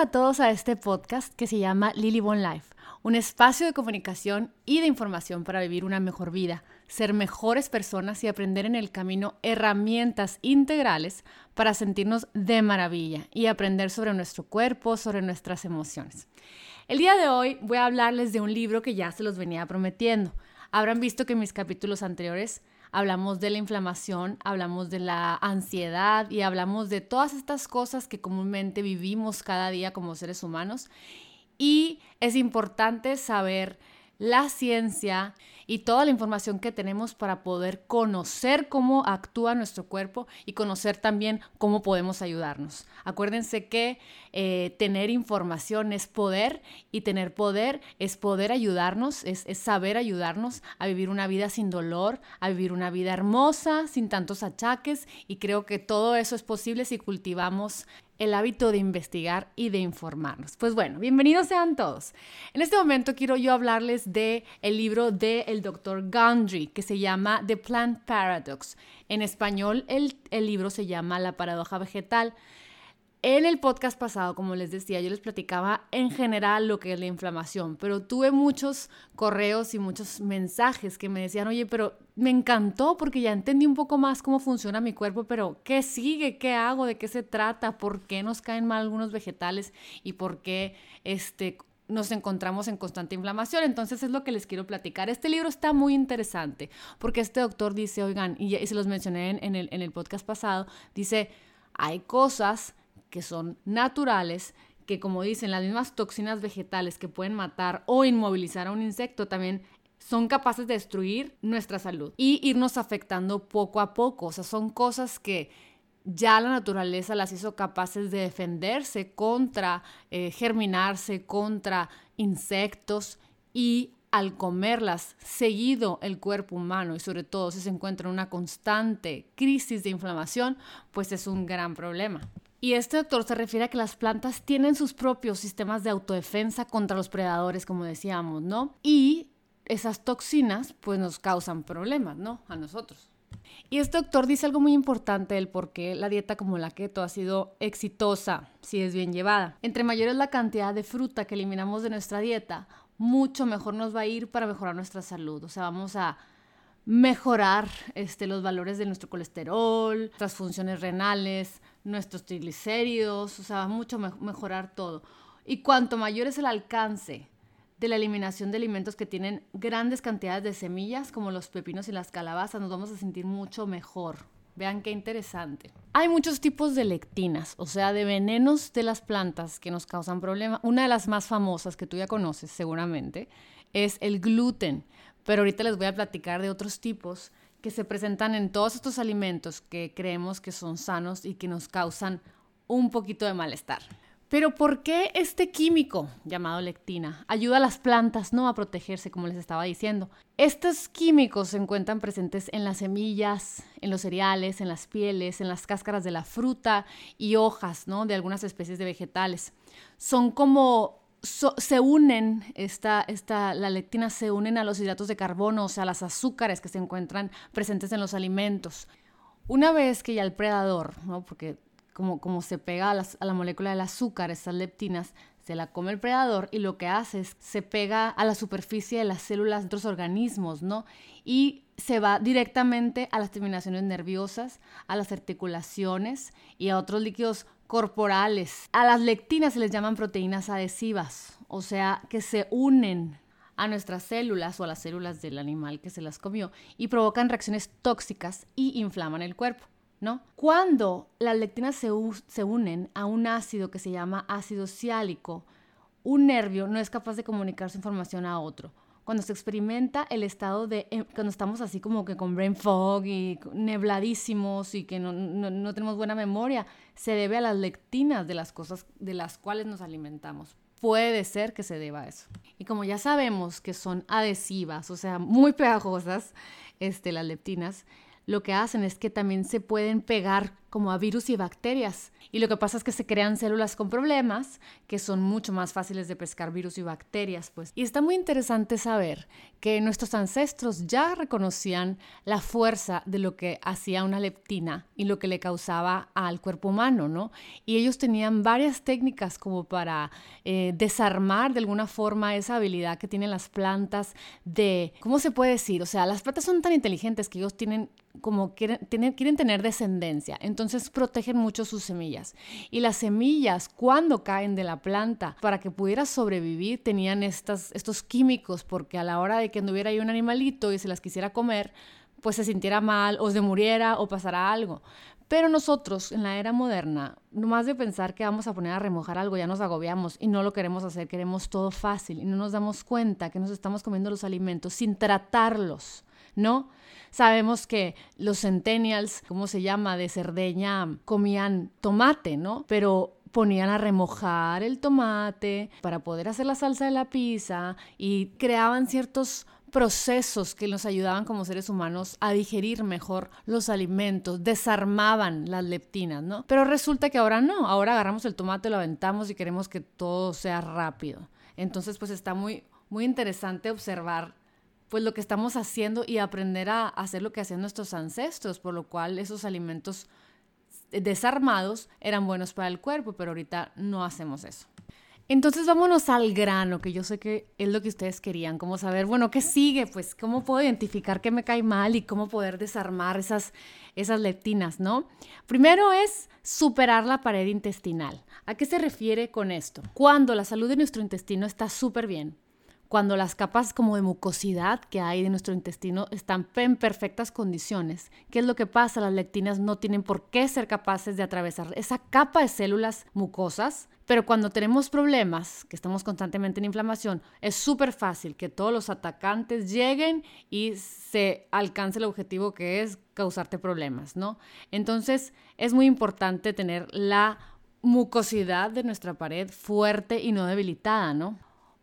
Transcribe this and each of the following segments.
A todos a este podcast que se llama Lily Bon Life, un espacio de comunicación y de información para vivir una mejor vida, ser mejores personas y aprender en el camino herramientas integrales para sentirnos de maravilla y aprender sobre nuestro cuerpo, sobre nuestras emociones. El día de hoy voy a hablarles de un libro que ya se los venía prometiendo. Habrán visto que en mis capítulos anteriores hablamos de la inflamación, hablamos de la ansiedad y hablamos de todas estas cosas que comúnmente vivimos cada día como seres humanos. Y es importante saber la ciencia y toda la información que tenemos para poder conocer cómo actúa nuestro cuerpo y conocer también cómo podemos ayudarnos. Acuérdense que eh, tener información es poder y tener poder es poder ayudarnos, es, es saber ayudarnos a vivir una vida sin dolor, a vivir una vida hermosa, sin tantos achaques y creo que todo eso es posible si cultivamos el hábito de investigar y de informarnos. Pues bueno, bienvenidos sean todos. En este momento quiero yo hablarles de el libro del el doctor Gundry que se llama The Plant Paradox. En español el, el libro se llama La paradoja vegetal. En el podcast pasado, como les decía, yo les platicaba en general lo que es la inflamación, pero tuve muchos correos y muchos mensajes que me decían, oye, pero me encantó porque ya entendí un poco más cómo funciona mi cuerpo, pero ¿qué sigue? ¿Qué hago? ¿De qué se trata? ¿Por qué nos caen mal algunos vegetales? ¿Y por qué este, nos encontramos en constante inflamación. Entonces es lo que les quiero platicar. Este libro está muy interesante porque este doctor dice, oigan, y, se los mencioné en, el, en el podcast pasado, dice, hay cosas que son naturales, que como dicen, las mismas toxinas vegetales que pueden matar o inmovilizar a un insecto también son capaces de destruir nuestra salud y irnos afectando poco a poco. O sea, son cosas que ya la naturaleza las hizo capaces de defenderse contra, eh, germinarse contra insectos y al comerlas seguido el cuerpo humano y sobre todo si se encuentra en una constante crisis de inflamación, pues es un gran problema. Y este doctor se refiere a que las plantas tienen sus propios sistemas de autodefensa contra los predadores, como decíamos, ¿no? Y esas toxinas pues nos causan problemas, ¿no? A nosotros. Y este doctor dice algo muy importante del por qué la dieta como la keto ha sido exitosa si es bien llevada. Entre mayor es la cantidad de fruta que eliminamos de nuestra dieta, mucho mejor nos va a ir para mejorar nuestra salud. O sea, vamos a mejorar este, los valores de nuestro colesterol, nuestras funciones renales, nuestros triglicéridos, o sea, va mucho mejorar todo. Y cuanto mayor es el alcance de la eliminación de alimentos que tienen grandes cantidades de semillas, como los pepinos y las calabazas, nos vamos a sentir mucho mejor. Vean qué interesante. Hay muchos tipos de lectinas, o sea, de venenos de las plantas que nos causan problemas. Una de las más famosas que tú ya conoces seguramente es el gluten, pero ahorita les voy a platicar de otros tipos que se presentan en todos estos alimentos que creemos que son sanos y que nos causan un poquito de malestar. Pero ¿por qué este químico llamado lectina ayuda a las plantas no a protegerse, como les estaba diciendo? Estos químicos se encuentran presentes en las semillas, en los cereales, en las pieles, en las cáscaras de la fruta y hojas, ¿no? De algunas especies de vegetales. Son como se unen, esta, esta, la lectina se unen a los hidratos de carbono, o sea, a las azúcares que se encuentran presentes en los alimentos. Una vez que ya el predador, ¿no? porque como, se pega a, la molécula del azúcar, estas leptinas, se la come el predador y lo que hace es se pega a la superficie de las células de otros organismos, ¿no? Y se va directamente a las terminaciones nerviosas, a las articulaciones y a otros líquidos corporales. A las lectinas se les llaman proteínas adhesivas, o sea, que se unen a nuestras células o a las células del animal que se las comió y provocan reacciones tóxicas y inflaman el cuerpo. Cuando las lectinas se, se unen a un ácido que se llama ácido ciálico, un nervio no es capaz de comunicar su información a otro. Cuando se experimenta el estado de, em, cuando estamos así como que con brain fog y nebladísimos y que no, no, tenemos buena memoria, se debe a las lectinas de las cosas de las cuales nos alimentamos. Puede ser que se deba a eso. Y como ya sabemos que son adhesivas, o sea, muy pegajosas, este, las leptinas, lo que hacen es que también se pueden pegar como a virus y bacterias. Y lo que pasa es que se crean células con problemas que son mucho más fáciles de pescar virus y bacterias, pues. Y está muy interesante saber que nuestros ancestros ya reconocían la fuerza de lo que hacía una leptina y lo que le causaba al cuerpo humano, ¿no? Y ellos tenían varias técnicas como para eh, desarmar de alguna forma esa habilidad que tienen las plantas de, ¿cómo se puede decir? O sea, las plantas son tan inteligentes que ellos tienen como quieren, quieren tener descendencia, protegen mucho sus semillas. Y las semillas, cuando caen de la planta, para que pudiera sobrevivir, tenían estas, estos químicos, porque a la hora de que anduviera ahí un animalito y se las quisiera comer, pues se sintiera mal o se muriera o pasara algo. Pero nosotros en la era moderna, nomás de pensar que vamos a poner a remojar algo, ya nos agobiamos y no lo queremos hacer, queremos todo fácil y no nos damos cuenta que nos estamos comiendo los alimentos sin tratarlos, ¿no? Sabemos que los centennials, ¿cómo se llama? De Cerdeña, comían tomate, ¿no? Pero ponían a remojar el tomate para poder hacer la salsa de la pizza y creaban ciertos procesos que nos ayudaban como seres humanos a digerir mejor los alimentos, desarmaban las leptinas, ¿no? Pero resulta que ahora no, ahora agarramos el tomate, lo aventamos y queremos que todo sea rápido. Entonces, pues está muy, muy interesante observar pues lo que estamos haciendo y aprender a hacer lo que hacían nuestros ancestros, por lo cual esos alimentos desarmados eran buenos para el cuerpo, pero ahorita no hacemos eso. Entonces vámonos al grano, que yo sé que es lo que ustedes querían, como saber, bueno, ¿qué sigue? Pues cómo puedo identificar qué me cae mal y cómo poder desarmar esas, esas leptinas, ¿no? Primero es superar la pared intestinal. ¿A qué se refiere con esto? Cuando la salud de nuestro intestino está súper bien, cuando las capas como de mucosidad que hay de nuestro intestino están en perfectas condiciones. ¿Qué es lo que pasa? Las lectinas no tienen por qué ser capaces de atravesar esa capa de células mucosas, pero cuando tenemos problemas, que estamos constantemente en inflamación, es súper fácil que todos los atacantes lleguen y se alcance el objetivo que es causarte problemas, ¿no? Entonces, es muy importante tener la mucosidad de nuestra pared fuerte y no debilitada, ¿no?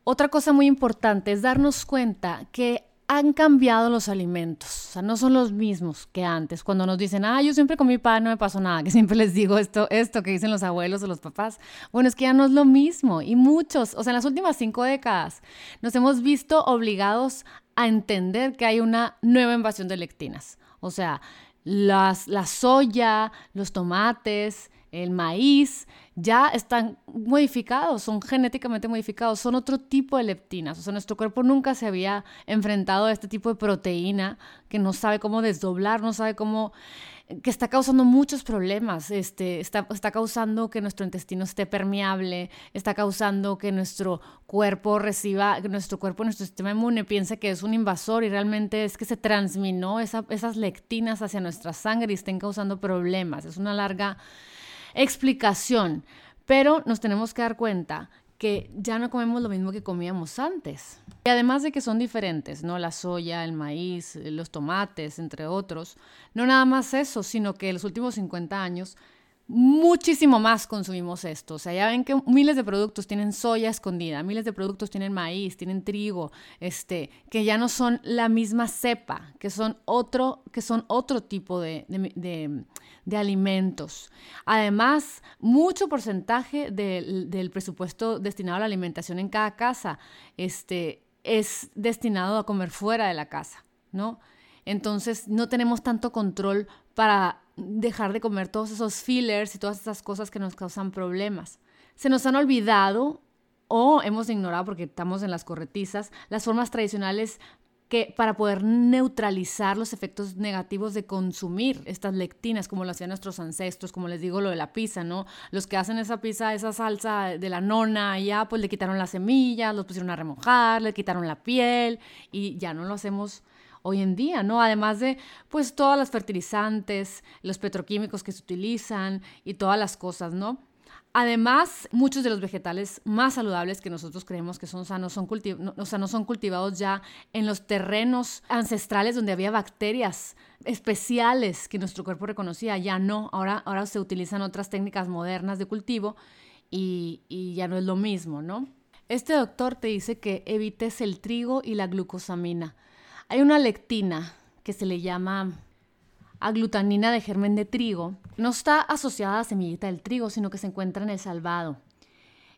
Otra cosa muy importante es darnos cuenta que han cambiado los alimentos, o sea, no son los mismos que antes. Cuando nos dicen, ah, yo siempre comí pan, no me pasó nada, que siempre les digo esto, esto que dicen los abuelos o los papás. Bueno, es que ya no es lo mismo. Y muchos, o sea, en las últimas cinco décadas nos hemos visto obligados a entender que hay una nueva invasión de lectinas. O sea, las, la soya, los tomates, el maíz, ya están modificados, son genéticamente modificados, son otro tipo de leptinas. O sea, nuestro cuerpo nunca se había enfrentado a este tipo de proteína que no sabe cómo desdoblar, no sabe cómo que está causando muchos problemas, este, está, está causando que nuestro intestino esté permeable, está causando que nuestro cuerpo reciba, que nuestro cuerpo, nuestro sistema inmune piense que es un invasor y realmente es que se transminó esas lectinas hacia nuestra sangre y estén causando problemas. Es una larga explicación, pero nos tenemos que dar cuenta que ya no comemos lo mismo que comíamos antes. Y además de que son diferentes, ¿no? La soya, el maíz, los tomates, entre otros. No nada más eso, sino que en los últimos 50 años muchísimo más consumimos esto. O sea, ya ven que miles de productos tienen soya escondida, miles de productos tienen maíz, tienen trigo, este, que ya no son la misma cepa, que son otro, que son otro tipo de, alimentos. Además, mucho porcentaje del, del, presupuesto destinado a la alimentación en cada casa este, es destinado a comer fuera de la casa, ¿no? Entonces, no tenemos tanto control para dejar de comer todos esos fillers y todas esas cosas que nos causan problemas. Se nos han olvidado o hemos ignorado porque estamos en las corretizas las formas tradicionales que para poder neutralizar los efectos negativos de consumir estas lectinas, como lo hacían nuestros ancestros, como les digo, lo de la pizza, ¿no? Los que hacen esa pizza, esa salsa de la nona, ya pues le quitaron las semillas, los pusieron a remojar, le quitaron la piel y ya no lo hacemos hoy en día, ¿no? Además de, pues, todas las fertilizantes, los petroquímicos que se utilizan y todas las cosas, ¿no? Además, muchos de los vegetales más saludables que nosotros creemos que son sanos son, o sea, no son cultivados ya en los terrenos ancestrales donde había bacterias especiales que nuestro cuerpo reconocía. Ya no, ahora, ahora se utilizan otras técnicas modernas de cultivo y, y ya no es lo mismo, ¿no? Este doctor te dice que evites el trigo y la glucosamina. Hay una lectina que se le llama a glutanina de germen de trigo, no está asociada a semillita del trigo, sino que se encuentra en el salvado.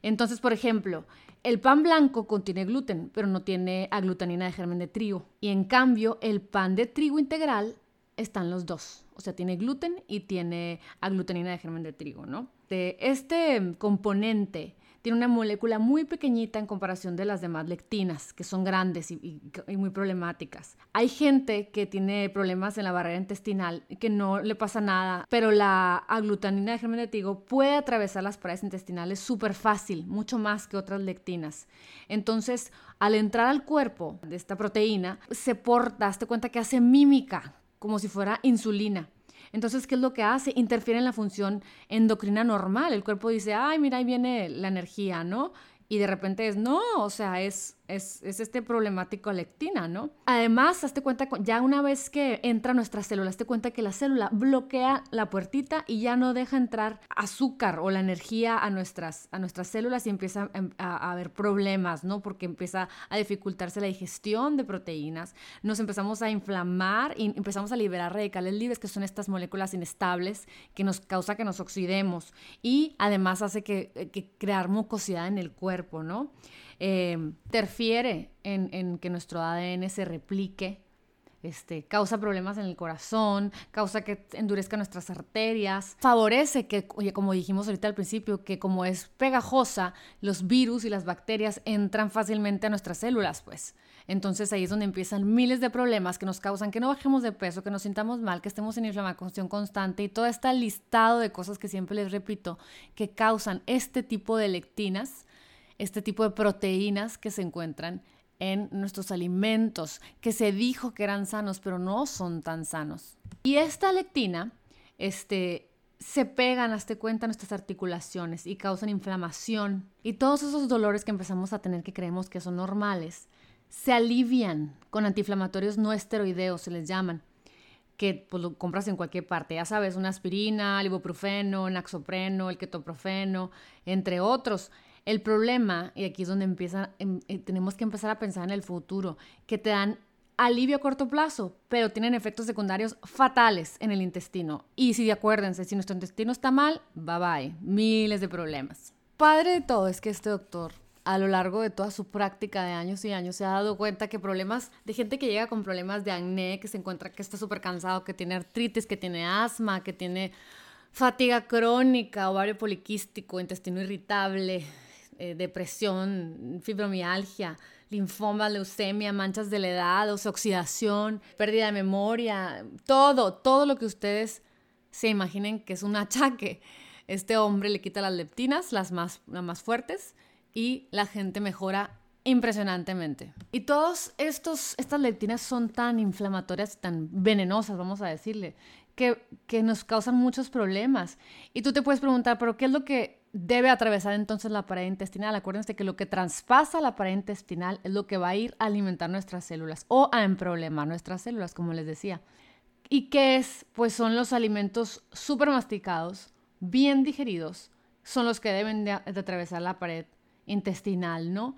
Entonces, por ejemplo, el pan blanco contiene gluten, pero no tiene aglutanina de germen de trigo. Y en cambio, el pan de trigo integral están los dos. O sea, tiene gluten y tiene aglutanina de germen de trigo, ¿no? Este componente tiene una molécula muy pequeñita en comparación de las demás lectinas, que son grandes y, muy problemáticas. Hay gente que tiene problemas en la barrera intestinal que no le pasa nada, pero la aglutanina de germen de trigo puede atravesar las paredes intestinales súper fácil, mucho más que otras lectinas. Entonces, al entrar al cuerpo de esta proteína, se porta, hazte cuenta que hace mímica, como si fuera insulina. Entonces, ¿qué es lo que hace? Interfiere en la función endocrina normal. El cuerpo dice, ay, mira, ahí viene la energía, ¿no? Y de repente es, no, o sea, es es, este problemático lectina, ¿no? Además, hazte cuenta, ya una vez que entra nuestra célula, hazte cuenta que la célula bloquea la puertita y ya no deja entrar azúcar o la energía a nuestras, a nuestras células y empieza a, haber problemas, ¿no? Porque empieza a dificultarse la digestión de proteínas, nos empezamos a inflamar y empezamos a liberar radicales libres, que son estas moléculas inestables que nos causa que nos oxidemos y además hace que, que crear mucosidad en el cuerpo, ¿no? Eh, interfiere en, que nuestro ADN se replique, este, causa problemas en el corazón, causa que endurezca nuestras arterias, favorece que, como dijimos ahorita al principio, que como es pegajosa, los virus y las bacterias entran fácilmente a nuestras células, pues. Entonces ahí es donde empiezan miles de problemas que nos causan que no bajemos de peso, que nos sintamos mal, que estemos en inflamación constante y todo este listado de cosas que siempre les repito que causan este tipo de lectinas este tipo de proteínas que se encuentran en nuestros alimentos, que se dijo que eran sanos, pero no son tan sanos. Y esta lectina, este, se pegan, hazte cuenta, nuestras articulaciones y causan inflamación. Y todos esos dolores que empezamos a tener que creemos que son normales, se alivian con antiinflamatorios no esteroideos, se les llaman, que pues, lo compras en cualquier parte. Ya sabes, una aspirina, el ibuprofeno, naxopreno, el ketoprofeno, entre otros. El problema, y aquí es donde empieza, em, eh, tenemos que empezar a pensar en el futuro, que te dan alivio a corto plazo, pero tienen efectos secundarios fatales en el intestino. Y si acuérdense, si nuestro intestino está mal, bye bye, miles de problemas. Padre de todo es que este doctor a lo largo de toda su práctica de años y años se ha dado cuenta que problemas de gente que llega con problemas de acné, que se encuentra que está súper cansado, que tiene artritis, que tiene asma, que tiene fatiga crónica, ovario poliquístico, intestino irritable, eh, depresión, fibromialgia, linfoma, leucemia, manchas de la edad, oxidación, pérdida de memoria, todo, todo lo que ustedes se imaginen que es un achaque. Este hombre le quita las leptinas, las más, las más fuertes, y la gente mejora impresionantemente. Y todas estas leptinas son tan inflamatorias y tan venenosas, vamos a decirle, que, que nos causan muchos problemas. Y tú te puedes preguntar, pero ¿qué es lo que debe atravesar entonces la pared intestinal. Acuérdense que lo que traspasa la pared intestinal es lo que va a ir a alimentar nuestras células o a emproblemar nuestras células, como les decía. ¿Y qué es? Pues son los alimentos súper masticados, bien digeridos, son los que deben de, atravesar la pared intestinal, ¿no?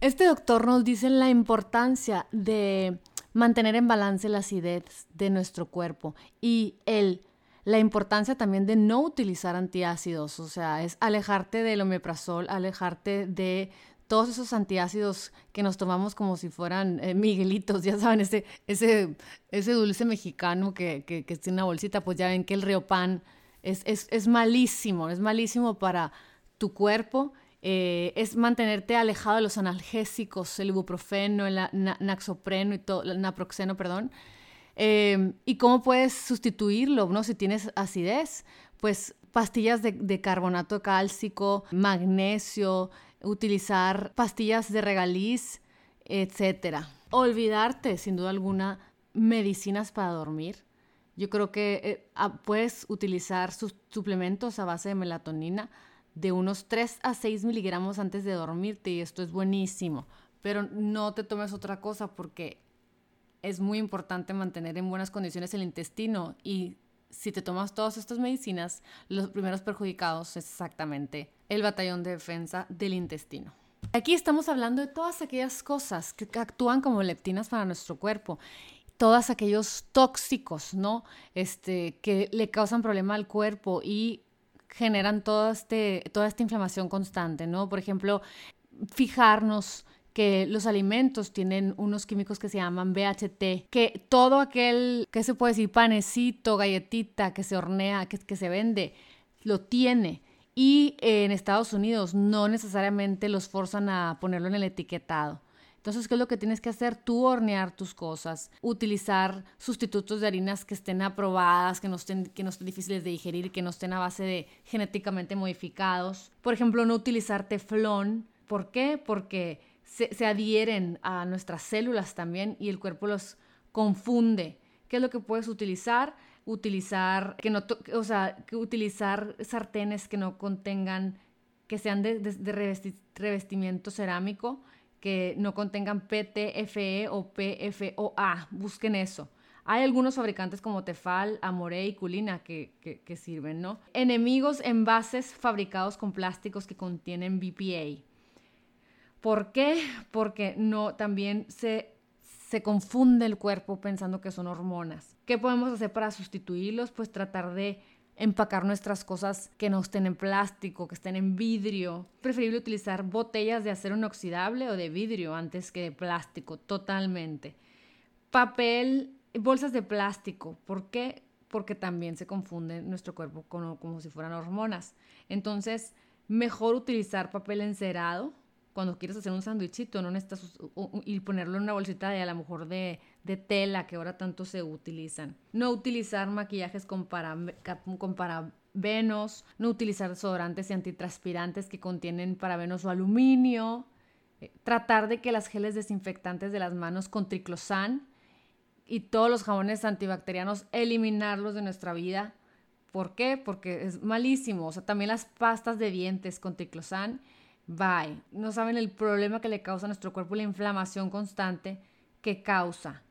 Este doctor nos dice la importancia de mantener en balance la acidez de nuestro cuerpo y el la importancia también de no utilizar antiácidos, o sea, es alejarte del omeprazol, alejarte de todos esos antiácidos que nos tomamos como si fueran eh, miguelitos, ya saben, ese, ese, ese dulce mexicano que, que, que tiene una bolsita, pues ya ven que el riopan es, es, es malísimo, es malísimo para tu cuerpo, eh, es mantenerte alejado de los analgésicos, el ibuprofeno, el naxopreno y todo, el naproxeno, perdón, Em, ¿Y cómo puedes sustituirlo, no? Si tienes acidez, pues pastillas de, carbonato cálcico, magnesio, utilizar pastillas de regaliz, etcétera. Olvidarte, sin duda alguna, medicinas para dormir. Yo creo que eh, puedes utilizar sus suplementos a base de melatonina de unos 3 a 6 miligramos antes de dormirte y esto es buenísimo. Pero no te tomes otra cosa porque es muy importante mantener en buenas condiciones el intestino y si te tomas todas estas medicinas, los primeros perjudicados es exactamente el batallón de defensa del intestino. Aquí estamos hablando de todas aquellas cosas que actúan como leptinas para nuestro cuerpo. todos aquellos tóxicos, ¿no? Este, que le causan problema al cuerpo y generan toda, este, toda esta inflamación constante, ¿no? Por ejemplo, fijarnos que los alimentos tienen unos químicos que se llaman BHT, que todo aquel, que se puede decir, panecito, galletita que se hornea, que, que se vende, lo tiene. Y en Estados Unidos no necesariamente los forzan a ponerlo en el etiquetado. Entonces, ¿qué es lo que tienes que hacer? Tú hornear tus cosas, utilizar sustitutos de harinas que estén aprobadas, que no estén, que no estén difíciles de digerir, que no estén a base de genéticamente modificados. Por ejemplo, no utilizar teflón. ¿Por qué? Porque se, adhieren a nuestras células también y el cuerpo los confunde. ¿Qué es lo que puedes utilizar? Utilizar, que no, o sea, utilizar sartenes que no contengan, que sean de, de revestimiento cerámico que no contengan PTFE o PFOA. Busquen eso. Hay algunos fabricantes como Tefal, Amore y Culina que, que, sirven, ¿no? Enemigos, envases fabricados con plásticos que contienen BPA. ¿Por qué? Porque no, también se, se confunde el cuerpo pensando que son hormonas. ¿Qué podemos hacer para sustituirlos? Pues tratar de empacar nuestras cosas que no estén en plástico, que estén en vidrio. Preferible utilizar botellas de acero inoxidable o de vidrio antes que de plástico, totalmente. Papel, bolsas de plástico. ¿Por qué? Porque también se confunde nuestro cuerpo como, como si fueran hormonas. Entonces, mejor utilizar papel encerado cuando quieres hacer un sándwichito, no necesitas y ponerlo en una bolsita de a lo mejor de, tela que ahora tanto se utilizan. No utilizar maquillajes con, para, con parabenos, no utilizar desodorantes y antitranspirantes que contienen parabenos o aluminio. Eh, tratar de que las geles desinfectantes de las manos con triclosan y todos los jabones antibacterianos eliminarlos de nuestra vida. ¿Por qué? Porque es malísimo. O sea, también las pastas de dientes con triclosan No saben el problema que le causa a nuestro cuerpo la inflamación constante que causa.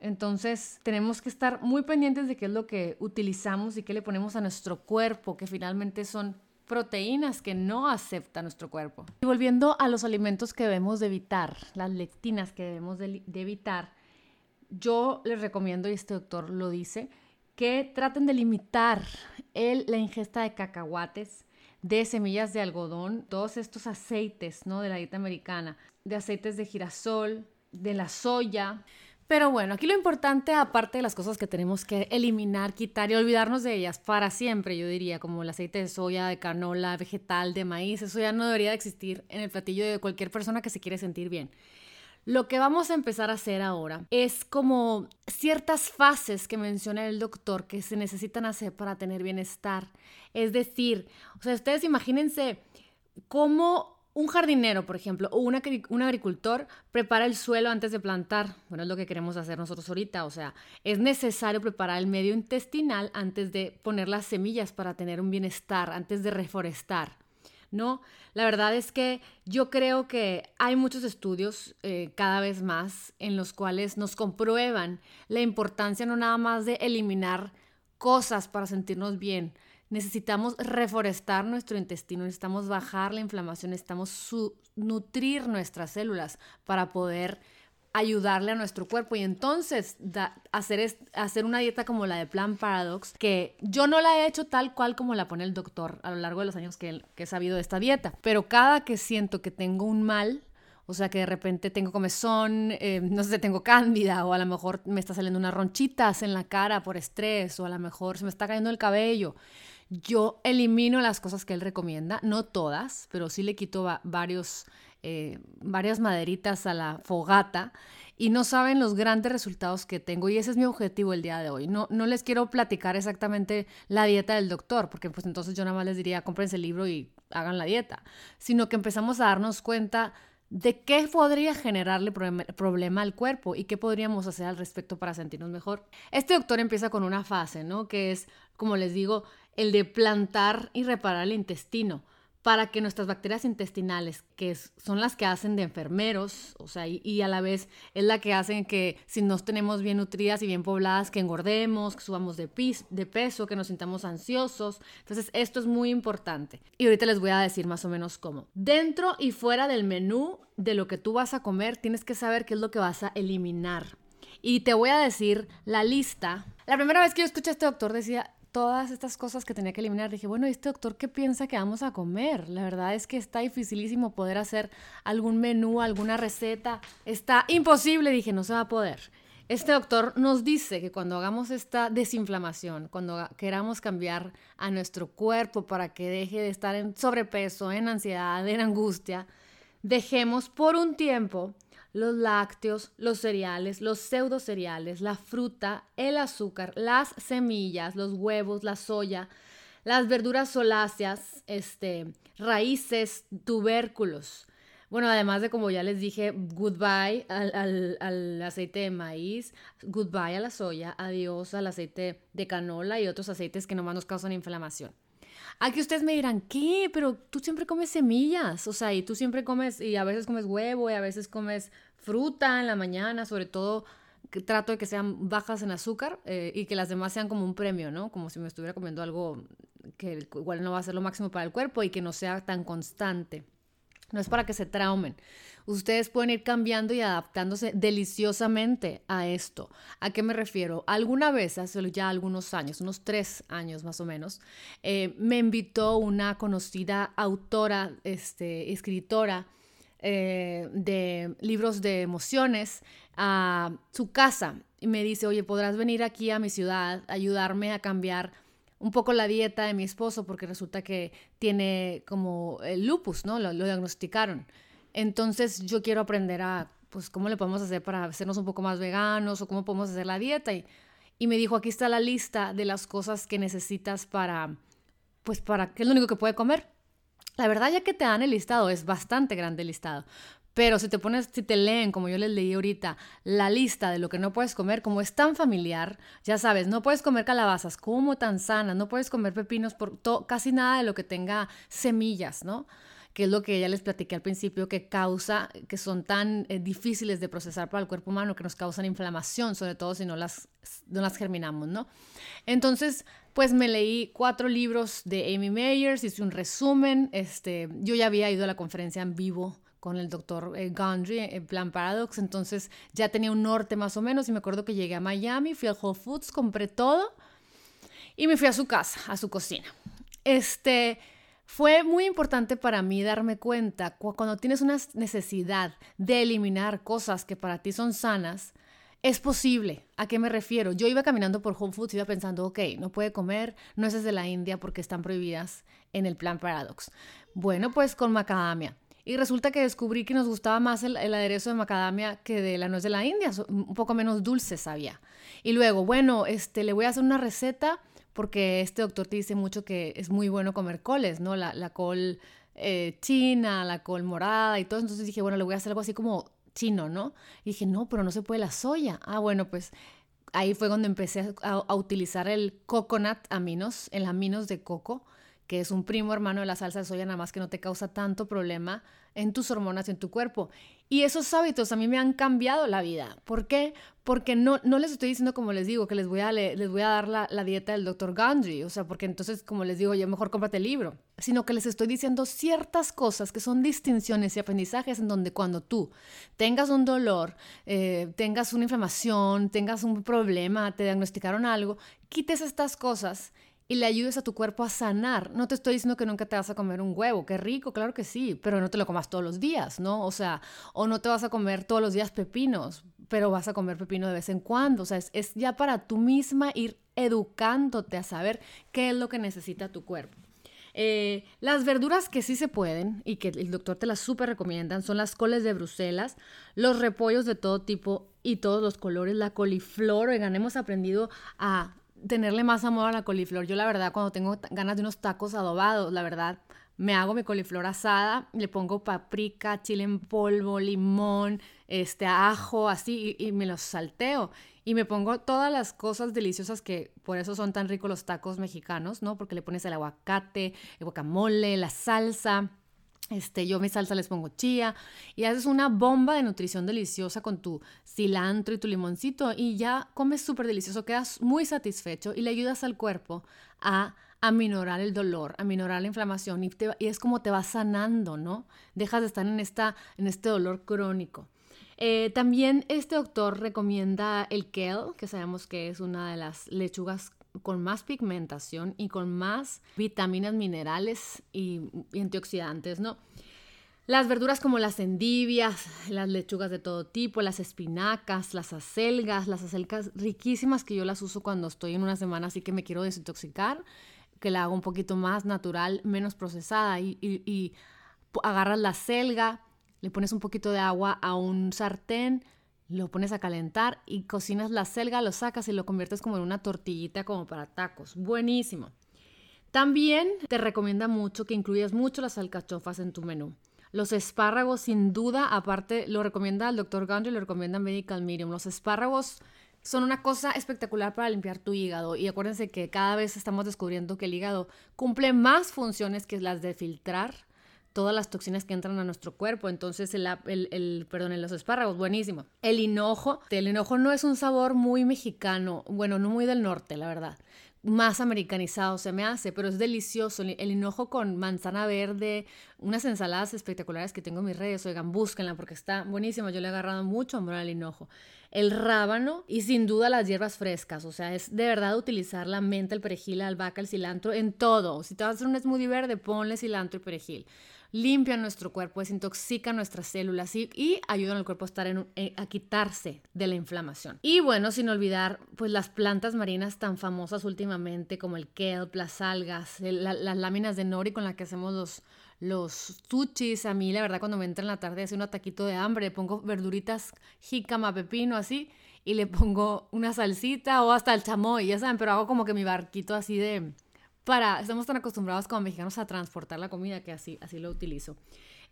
Entonces tenemos que estar muy pendientes de qué es lo que utilizamos y qué le ponemos a nuestro cuerpo, que finalmente son proteínas que no acepta nuestro cuerpo. Y volviendo a los alimentos que debemos de evitar, las lectinas que debemos de, evitar, yo les recomiendo, y este doctor lo dice, que traten de limitar el, la ingesta de cacahuates, de semillas de algodón, todos estos aceites, ¿no? De la dieta americana, de aceites de girasol, de la soya. Pero bueno, aquí lo importante, aparte de las cosas que tenemos que eliminar, quitar y olvidarnos de ellas para siempre, yo diría, como el aceite de soya, de canola, vegetal, de maíz, eso ya no debería de existir en el platillo de cualquier persona que se quiere sentir bien. Lo que vamos a empezar a hacer ahora es como ciertas fases que menciona el doctor que se necesitan hacer para tener bienestar. Es decir, o sea, ustedes imagínense cómo un jardinero, por ejemplo, o un, agricultor prepara el suelo antes de plantar. Bueno, es lo que queremos hacer nosotros ahorita. O sea, es necesario preparar el medio intestinal antes de poner las semillas para tener un bienestar, antes de reforestar. ¿No? La verdad es que yo creo que hay muchos estudios eh, cada vez más en los cuales nos comprueban la importancia no nada más de eliminar cosas para sentirnos bien. Necesitamos reforestar nuestro intestino, necesitamos bajar la inflamación, necesitamos nutrir nuestras células para poder ayudarle a nuestro cuerpo y entonces hacer, hacer una dieta como la de Plan Paradox, que yo no la he hecho tal cual como la pone el doctor a lo largo de los años que, he sabido de esta dieta, pero cada que siento que tengo un mal, o sea, que de repente tengo comezón, eh, no sé, tengo cándida, o a lo mejor me está saliendo unas ronchitas en la cara por estrés, o a lo mejor se me está cayendo el cabello. Yo elimino las cosas que él recomienda, no todas, pero sí le quito varios eh, varias maderitas a la fogata y no saben los grandes resultados que tengo y ese es mi objetivo el día de hoy. No, no les quiero platicar exactamente la dieta del doctor, porque pues entonces yo nada más les diría cómprense el libro y hagan la dieta, sino que empezamos a darnos cuenta de qué podría generarle problema al cuerpo y qué podríamos hacer al respecto para sentirnos mejor. Este doctor empieza con una fase, ¿no? Que es, como les digo, el de plantar y reparar el intestino para que nuestras bacterias intestinales, que son las que hacen de enfermeros, o sea, y, a la vez es la que hacen que si nos tenemos bien nutridas y bien pobladas, que engordemos, que subamos de, de peso, que nos sintamos ansiosos. Entonces, esto es muy importante. Y ahorita les voy a decir más o menos cómo. Dentro y fuera del menú de lo que tú vas a comer, tienes que saber qué es lo que vas a eliminar. Y te voy a decir la lista. La primera vez que yo escuché a este doctor decía todas estas cosas que tenía que eliminar, dije, bueno, ¿este doctor qué piensa que vamos a comer? La verdad es que está dificilísimo poder hacer algún menú, alguna receta. Está imposible, dije, no se va a poder. Este doctor nos dice que cuando hagamos esta desinflamación, cuando queramos cambiar a nuestro cuerpo para que deje de estar en sobrepeso, en ansiedad, en angustia, dejemos por un tiempo los lácteos, los cereales, los pseudo cereales, la fruta, el azúcar, las semillas, los huevos, la soya, las verduras soláceas, este, raíces, tubérculos. Bueno, además de como ya les dije, goodbye al, aceite de maíz, goodbye a la soya, adiós al aceite de canola y otros aceites que nomás nos causan inflamación. Aquí ustedes me dirán, ¿qué? Pero tú siempre comes semillas, o sea, y tú siempre comes, y a veces comes huevo, y a veces comes fruta en la mañana, sobre todo trato de que sean bajas en azúcar eh, y que las demás sean como un premio, ¿no? Como si me estuviera comiendo algo que igual no va a ser lo máximo para el cuerpo y que no sea tan constante. No es para que se traumen. Ustedes pueden ir cambiando y adaptándose deliciosamente a esto. ¿A qué me refiero? Alguna vez, hace ya algunos años, unos tres años más o menos, eh, me invitó una conocida autora, este, escritora eh, de libros de emociones a su casa y me dice, oye, ¿podrás venir aquí a mi ciudad, ayudarme a cambiar? un poco la dieta de mi esposo porque resulta que tiene como el lupus, ¿no? Lo, diagnosticaron. Entonces yo quiero aprender a, pues, cómo le podemos hacer para hacernos un poco más veganos o cómo podemos hacer la dieta. Y, y me dijo, aquí está la lista de las cosas que necesitas para, pues, para, ¿qué es lo único que puede comer? La verdad, ya que te dan el listado, es bastante grande el listado. Pero si te pones, si te leen, como yo les leí ahorita, la lista de lo que no puedes comer, como es tan familiar, ya sabes, no puedes comer calabazas, como tan sanas, no puedes comer pepinos, por casi nada de lo que tenga semillas, ¿no? Que es lo que ya les platiqué al principio, que causa, que son tan eh, difíciles de procesar para el cuerpo humano, que nos causan inflamación, sobre todo si no las, no las germinamos, ¿no? Entonces, pues me leí cuatro libros de Amy Meyers, hice un resumen, este, yo ya había ido a la conferencia en vivo con el doctor eh, Gondry en Plan Paradox, entonces ya tenía un norte más o menos y me acuerdo que llegué a Miami, fui al Whole Foods, compré todo y me fui a su casa, a su cocina. Este, fue muy importante para mí darme cuenta cuando tienes una necesidad de eliminar cosas que para ti son sanas, es posible. ¿A qué me refiero? Yo iba caminando por Whole Foods y iba pensando, ok, no puede comer nueces de la India porque están prohibidas en el plan Paradox. Bueno, pues con macadamia. Y resulta que descubrí que nos gustaba más el, aderezo de macadamia que de la nuez de la India, un poco menos dulce sabía. Y luego, bueno, este, le voy a hacer una receta porque este doctor te dice mucho que es muy bueno comer coles, ¿no? La, col eh, china, la col morada y todo. Entonces dije, bueno, le voy a hacer algo así como chino, ¿no? Y dije, no, pero no se puede la soya. Ah, bueno, pues ahí fue cuando empecé a, a utilizar el coconut aminos, el aminos de coco que es un primo hermano de la salsa de soya, nada más que no te causa tanto problema en tus hormonas, en tu cuerpo. Y esos hábitos a mí me han cambiado la vida. ¿Por qué? Porque no, no les estoy diciendo, como les digo, que les voy a, les voy a dar la, dieta del Dr. Gandhi, o sea, porque entonces, como les digo, yo mejor cómprate el libro, sino que les estoy diciendo ciertas cosas que son distinciones y aprendizajes en donde cuando tú tengas un dolor, eh, tengas una inflamación, tengas un problema, te diagnosticaron algo, quites estas cosas y le ayudes a tu cuerpo a sanar. No te estoy diciendo que nunca te vas a comer un huevo, qué rico, claro que sí, pero no te lo comas todos los días, ¿no? O sea, o no te vas a comer todos los días pepinos, pero vas a comer pepino de vez en cuando. O sea, es, ya para tú misma ir educándote a saber qué es lo que necesita tu cuerpo. Eh, las verduras que sí se pueden y que el doctor te las súper recomiendan son las coles de Bruselas, los repollos de todo tipo y todos los colores, la coliflor. Oigan, hemos aprendido a tenerle más amor a la coliflor. Yo la verdad cuando tengo ganas de unos tacos adobados, la verdad, me hago mi coliflor asada, le pongo paprika, chile en polvo, limón, este ajo, así, y, me los salteo. Y me pongo todas las cosas deliciosas que por eso son tan ricos los tacos mexicanos, ¿no? Porque le pones el aguacate, el guacamole, la salsa este, yo mi salsa les pongo chía y haces una bomba de nutrición deliciosa con tu cilantro y tu limoncito y ya comes súper delicioso, quedas muy satisfecho y le ayudas al cuerpo a aminorar el dolor, aminorar la inflamación y, y, es como te va sanando, ¿no? Dejas de estar en, esta, en este dolor crónico. Eh, también este doctor recomienda el kale, que sabemos que es una de las lechugas con más pigmentación y con más vitaminas, minerales y, antioxidantes, ¿no? Las verduras como las endivias, las lechugas de todo tipo, las espinacas, las acelgas, las acelgas riquísimas que yo las uso cuando estoy en una semana así que me quiero desintoxicar, que la hago un poquito más natural, menos procesada y, y agarras la selga, le pones un poquito de agua a un sartén, lo pones a calentar y cocinas la selga, lo sacas y lo conviertes como en una tortillita como para tacos. Buenísimo. También te recomienda mucho que incluyas mucho las alcachofas en tu menú. Los espárragos, sin duda, aparte lo recomienda el doctor Gundry, lo recomienda Medical Medium. Los espárragos son una cosa espectacular para limpiar tu hígado. Y acuérdense que cada vez estamos descubriendo que el hígado cumple más funciones que las de filtrar todas las toxinas que entran a nuestro cuerpo. Entonces, el, el, perdón, en los espárragos, buenísimo. El hinojo, el hinojo no es un sabor muy mexicano, bueno, no muy del norte, la verdad. Más americanizado se me hace, pero es delicioso. El hinojo con manzana verde, unas ensaladas espectaculares que tengo en mis redes. Oigan, búsquenla porque está buenísimo. Yo le he agarrado mucho amor al hinojo el rábano y sin duda las hierbas frescas. O sea, es de verdad utilizar la menta, el perejil, la albahaca, el cilantro en todo. Si te vas a hacer un smoothie verde, ponle cilantro y perejil limpian nuestro cuerpo, desintoxican nuestras células y, ayudan al cuerpo a, estar eh, a quitarse de la inflamación. Y bueno, sin olvidar, pues las plantas marinas tan famosas últimamente como el kelp, las algas, las láminas de nori con las que hacemos los, los. A mí, la verdad, cuando me entra en la tarde hace un ataquito de hambre, le pongo verduritas, jícama, pepino, así, y le pongo una salsita o hasta el chamoy, ya saben, pero hago como que mi barquito así de para, estamos tan acostumbrados como mexicanos a transportar la comida que así, así lo utilizo.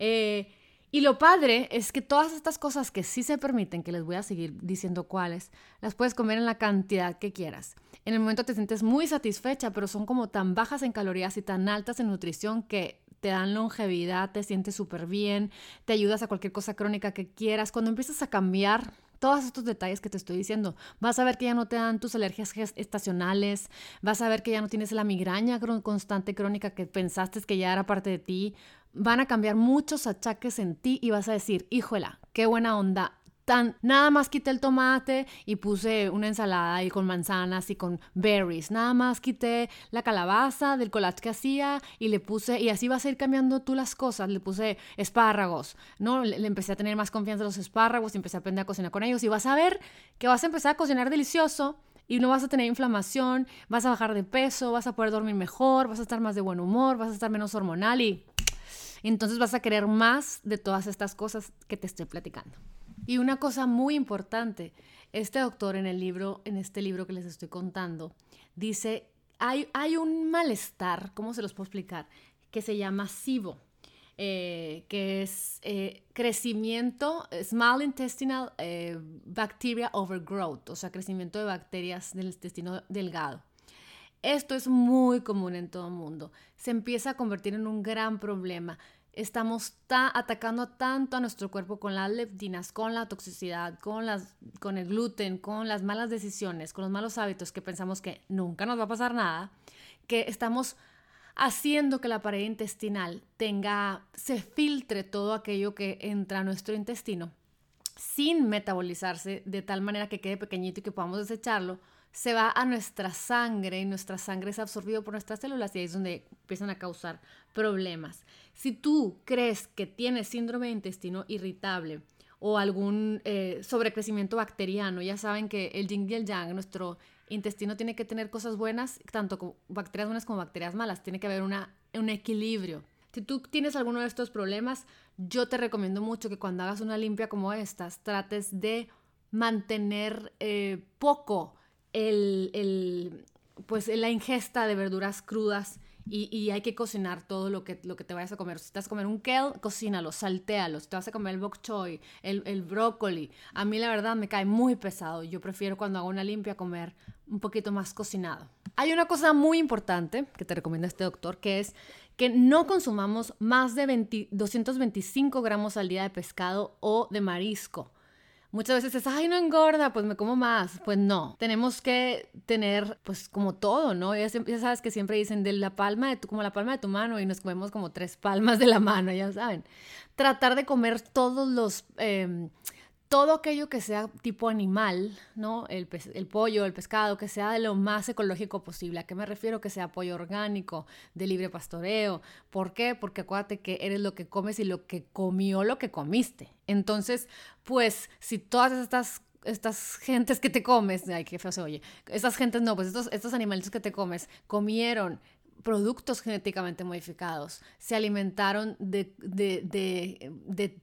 Eh, y lo padre es que todas estas cosas que sí se permiten, que les voy a seguir diciendo cuáles, las puedes comer en la cantidad que quieras. En el momento te sientes muy satisfecha, pero son como tan bajas en calorías y tan altas en nutrición que te dan longevidad, te sientes súper bien, te ayudas a cualquier cosa crónica que quieras. Cuando empiezas a cambiar todos estos detalles que te estoy diciendo. Vas a ver que ya no te dan tus alergias estacionales, vas a ver que ya no tienes la migraña constante crónica que pensaste que ya era parte de ti. Van a cambiar muchos achaques en ti y vas a decir, híjola, qué buena onda, Nada más quité el tomate y puse una ensalada y con manzanas y con berries. Nada más quité la calabaza del collage que hacía y le puse, y así vas a ir cambiando tú las cosas. Le puse espárragos, ¿no? Le, empecé a tener más confianza en los espárragos y empecé a aprender a cocinar con ellos. Y vas a ver que vas a empezar a cocinar delicioso y no vas a tener inflamación, vas a bajar de peso, vas a poder dormir mejor, vas a estar más de buen humor, vas a estar menos hormonal y entonces vas a querer más de todas estas cosas que te estoy platicando. Y una cosa muy importante, este doctor en el libro, en este libro que les estoy contando, dice, hay, hay un malestar, ¿cómo se los puedo explicar? Que se llama SIBO, eh, que es eh, crecimiento, small intestinal eh, bacteria overgrowth, o sea, crecimiento de bacterias del intestino delgado. Esto es muy común en todo el mundo. Se empieza a convertir en un gran problema estamos atacando tanto a nuestro cuerpo con las leptinas, con la toxicidad, con, las, con el gluten, con las malas decisiones, con los malos hábitos que pensamos que nunca nos va a pasar nada, que estamos haciendo que la pared intestinal tenga, se filtre todo aquello que entra a nuestro intestino sin metabolizarse de tal manera que quede pequeñito y que podamos desecharlo, se va a nuestra sangre y nuestra sangre es absorbido por nuestras células y ahí es donde empiezan a causar problemas. Si tú crees que tienes síndrome de intestino irritable o algún eh, sobrecrecimiento bacteriano, ya saben que el yin y el yang, nuestro intestino tiene que tener cosas buenas, tanto bacterias buenas como bacterias malas, tiene que haber una, un equilibrio. Si tú tienes alguno de estos problemas, yo te recomiendo mucho que cuando hagas una limpia como estas, trates de mantener eh, poco el, pues, la ingesta de verduras crudas y, hay que cocinar todo lo que, lo que te vayas a comer. Si te vas a comer un kale, cocínalo, saltéalo. Si te vas a comer el bok choy, el, el brócoli. A mí la verdad me cae muy pesado. Yo prefiero cuando hago una limpia comer un poquito más cocinado. Hay una cosa muy importante que te recomienda este doctor, que es que no consumamos más de 225 gramos al día de pescado o de marisco. Muchas veces es, ay, no engorda, pues me como más. Pues no, tenemos que tener, pues como todo, ¿no? Ya, sabes que siempre dicen de la palma de tu, como la palma de tu mano y nos comemos como tres palmas de la mano, ya saben. Tratar de comer todos los... Em, todo aquello que sea tipo animal, ¿no? El, el, pollo, el pescado, que sea de lo más ecológico posible. ¿A qué me refiero? Que sea pollo orgánico, de libre pastoreo. ¿Por qué? Porque acuérdate que eres lo que comes y lo que comió lo que comiste. Entonces, pues, si todas estas estas gentes que te comes, ay, qué feo se oye, estas gentes no, pues estos, estos animalitos que te comes comieron productos genéticamente modificados, se alimentaron de,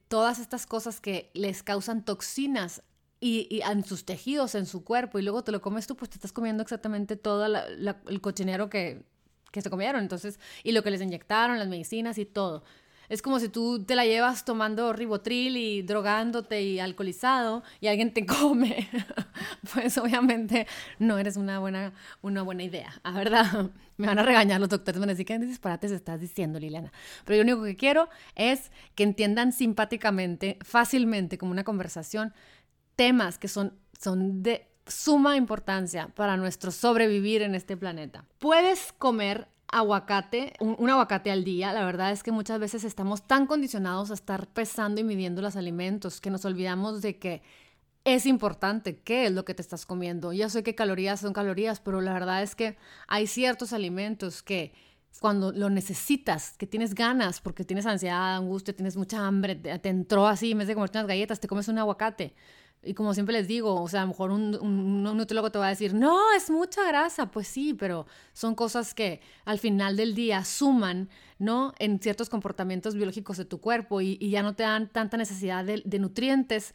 todas estas cosas que les causan toxinas y, en sus tejidos, en su cuerpo, y luego te lo comes tú, pues te estás comiendo exactamente todo el cochinero que, que se comieron, entonces, y lo que les inyectaron, las medicinas y todo. Es como si tú te la llevas tomando ribotril y drogándote y alcoholizado y alguien te come. pues obviamente no eres una buena, una buena idea, ¿a verdad? Me van a regañar los doctores, me van a decir, ¿qué disparates estás diciendo, Liliana? Pero yo lo único que quiero es que entiendan simpáticamente, fácilmente, como una conversación, temas que son, son de suma importancia para nuestro sobrevivir en este planeta. Puedes comer aguacate, un, aguacate al día. La verdad es que muchas veces estamos tan condicionados a estar pesando y midiendo los alimentos que nos olvidamos de que es importante qué es lo que te estás comiendo. Ya sé que calorías son calorías, pero la verdad es que hay ciertos alimentos que cuando lo necesitas, que tienes ganas, porque tienes ansiedad, angustia, tienes mucha hambre, te, entró así, en vez de comerte unas galletas, te comes un aguacate. Y como siempre les digo, o sea, a lo mejor un, un, un te va a decir, no, es mucha grasa. Pues sí, pero son cosas que al final del día suman, ¿no? En ciertos comportamientos biológicos de tu cuerpo y, ya no te dan tanta necesidad de, nutrientes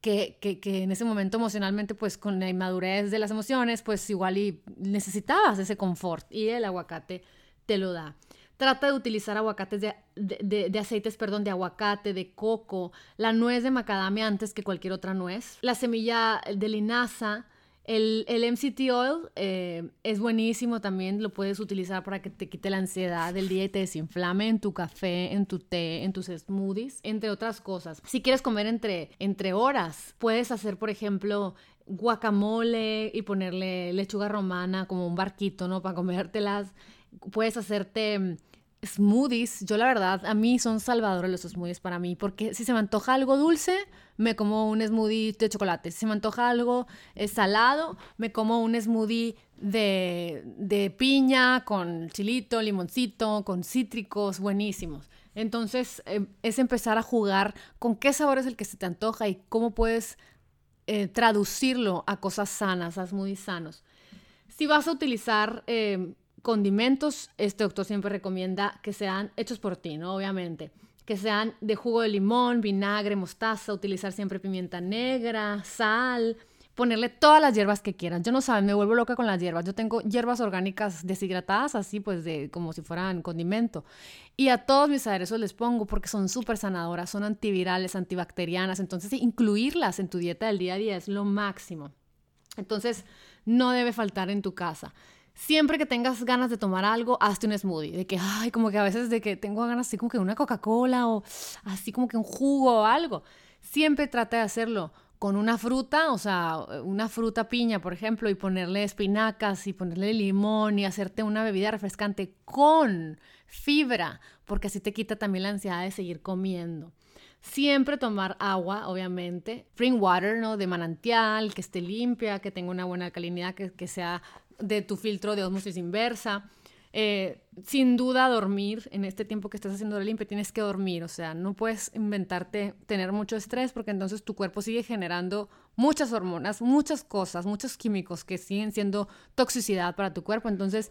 que, que, que, en ese momento emocionalmente, pues con la inmadurez de las emociones, pues igual y necesitabas ese confort y el aguacate te lo da. Trata de utilizar aguacates de, aceites, perdón, de aguacate, de coco, la nuez de macadamia antes que cualquier otra nuez, la semilla de linaza, el, el MCT oil eh, es buenísimo también, lo puedes utilizar para que te quite la ansiedad del día y te desinflame en tu café, en tu té, en tus smoothies, entre otras cosas. Si quieres comer entre, entre horas, puedes hacer, por ejemplo, guacamole y ponerle lechuga romana como un barquito, ¿no? Para comértelas puedes hacerte mm, smoothies. Yo la verdad, a mí son salvadores los smoothies para mí, porque si se me antoja algo dulce, me como un smoothie de chocolate. Si se me antoja algo eh, salado, me como un smoothie de, de piña con chilito, limoncito, con cítricos, buenísimos. Entonces em, es empezar a jugar con qué sabor es el que se te antoja y cómo puedes eh, traducirlo a cosas sanas, a smoothies sanos. Si vas a utilizar em, condimentos, este doctor siempre recomienda que sean hechos por ti, ¿no? Obviamente. Que sean de jugo de limón, vinagre, mostaza, utilizar siempre pimienta negra, sal, ponerle todas las hierbas que quieran. Yo no saben, me vuelvo loca con las hierbas. Yo tengo hierbas orgánicas deshidratadas, así pues de como si fueran condimento. Y a todos mis aderezos les pongo porque son súper sanadoras, son antivirales, antibacterianas. Entonces, incluirlas en tu dieta del día a día es lo máximo. Entonces, no debe faltar en tu casa siempre que tengas ganas de tomar algo, hazte un smoothie. De que, ay, como que a veces de que tengo ganas así como que una Coca-Cola o así como que un jugo o algo. Siempre trate de hacerlo con una fruta, o sea, una fruta piña, por ejemplo, y ponerle espinacas y ponerle limón y hacerte una bebida refrescante con fibra, porque así te quita también la ansiedad de seguir comiendo. Siempre tomar agua, obviamente. Spring water, ¿no? De manantial, que esté limpia, que tenga una buena alcalinidad, que, que sea de tu filtro de osmosis inversa. Eh, sin duda dormir en este tiempo que estás haciendo la limpia, tienes que dormir, o sea, no puedes inventarte tener mucho estrés porque entonces tu cuerpo sigue generando muchas hormonas, muchas cosas, muchos químicos que siguen siendo toxicidad para tu cuerpo, entonces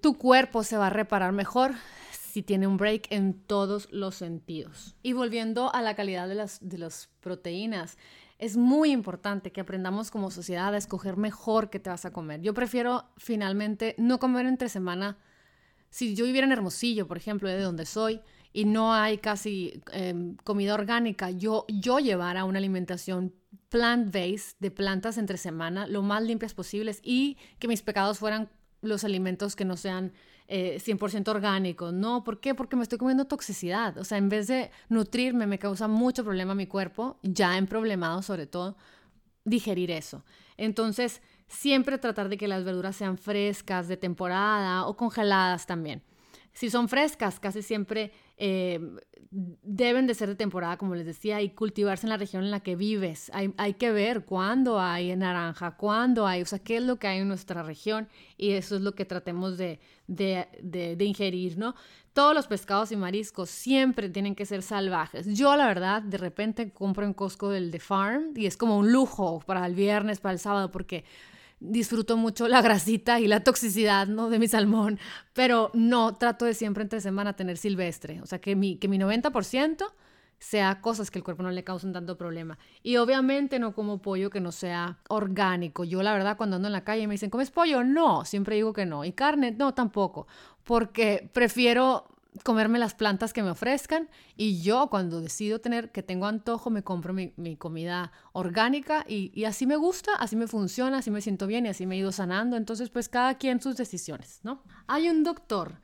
tu cuerpo se va a reparar mejor si tiene un break en todos los sentidos. Y volviendo a la calidad de las, de las proteínas, es muy importante que aprendamos como sociedad a escoger mejor qué te vas a comer. Yo prefiero finalmente no comer entre semana. Si yo viviera en Hermosillo, por ejemplo, de donde soy, y no hay casi em, comida orgánica, yo, yo llevara una alimentación plant-based de plantas entre semana, lo más limpias posibles y que mis pecados fueran los alimentos que no sean 100% eh, orgánicos. No, ¿por qué? Porque me estoy comiendo toxicidad. O sea, en vez de nutrirme, me causa mucho problema a mi cuerpo, ya en problemado sobre todo, digerir eso. Entonces, siempre tratar de que las verduras sean frescas, de temporada o congeladas también. Si son frescas, casi siempre eh, deben de ser de temporada, como les decía, y cultivarse en la región en la que vives. Hay, hay, que ver cuándo hay naranja, cuándo hay, o sea, qué es lo que hay en nuestra región y eso es lo que tratemos de, de, de, de ingerir, ¿no? Todos los pescados y mariscos siempre tienen que ser salvajes. Yo, la verdad, de repente compro en Costco del The Farm y es como un lujo para el viernes, para el sábado, porque disfruto mucho la grasita y la toxicidad, ¿no? De mi salmón, pero no trato de siempre entre semana tener silvestre, o sea, que mi, que mi 90% sea cosas que el cuerpo no le causen tanto problema. Y obviamente no como pollo que no sea orgánico. Yo la verdad cuando ando en la calle me dicen, ¿comes pollo? No, siempre digo que no. ¿Y carne? No, tampoco. Porque prefiero comerme las plantas que me ofrezcan y yo cuando decido tener que tengo antojo me compro mi, comida orgánica y, y, así me gusta, así me funciona, así me siento bien y así me he ido sanando. Entonces pues cada quien sus decisiones, ¿no? Hay un doctor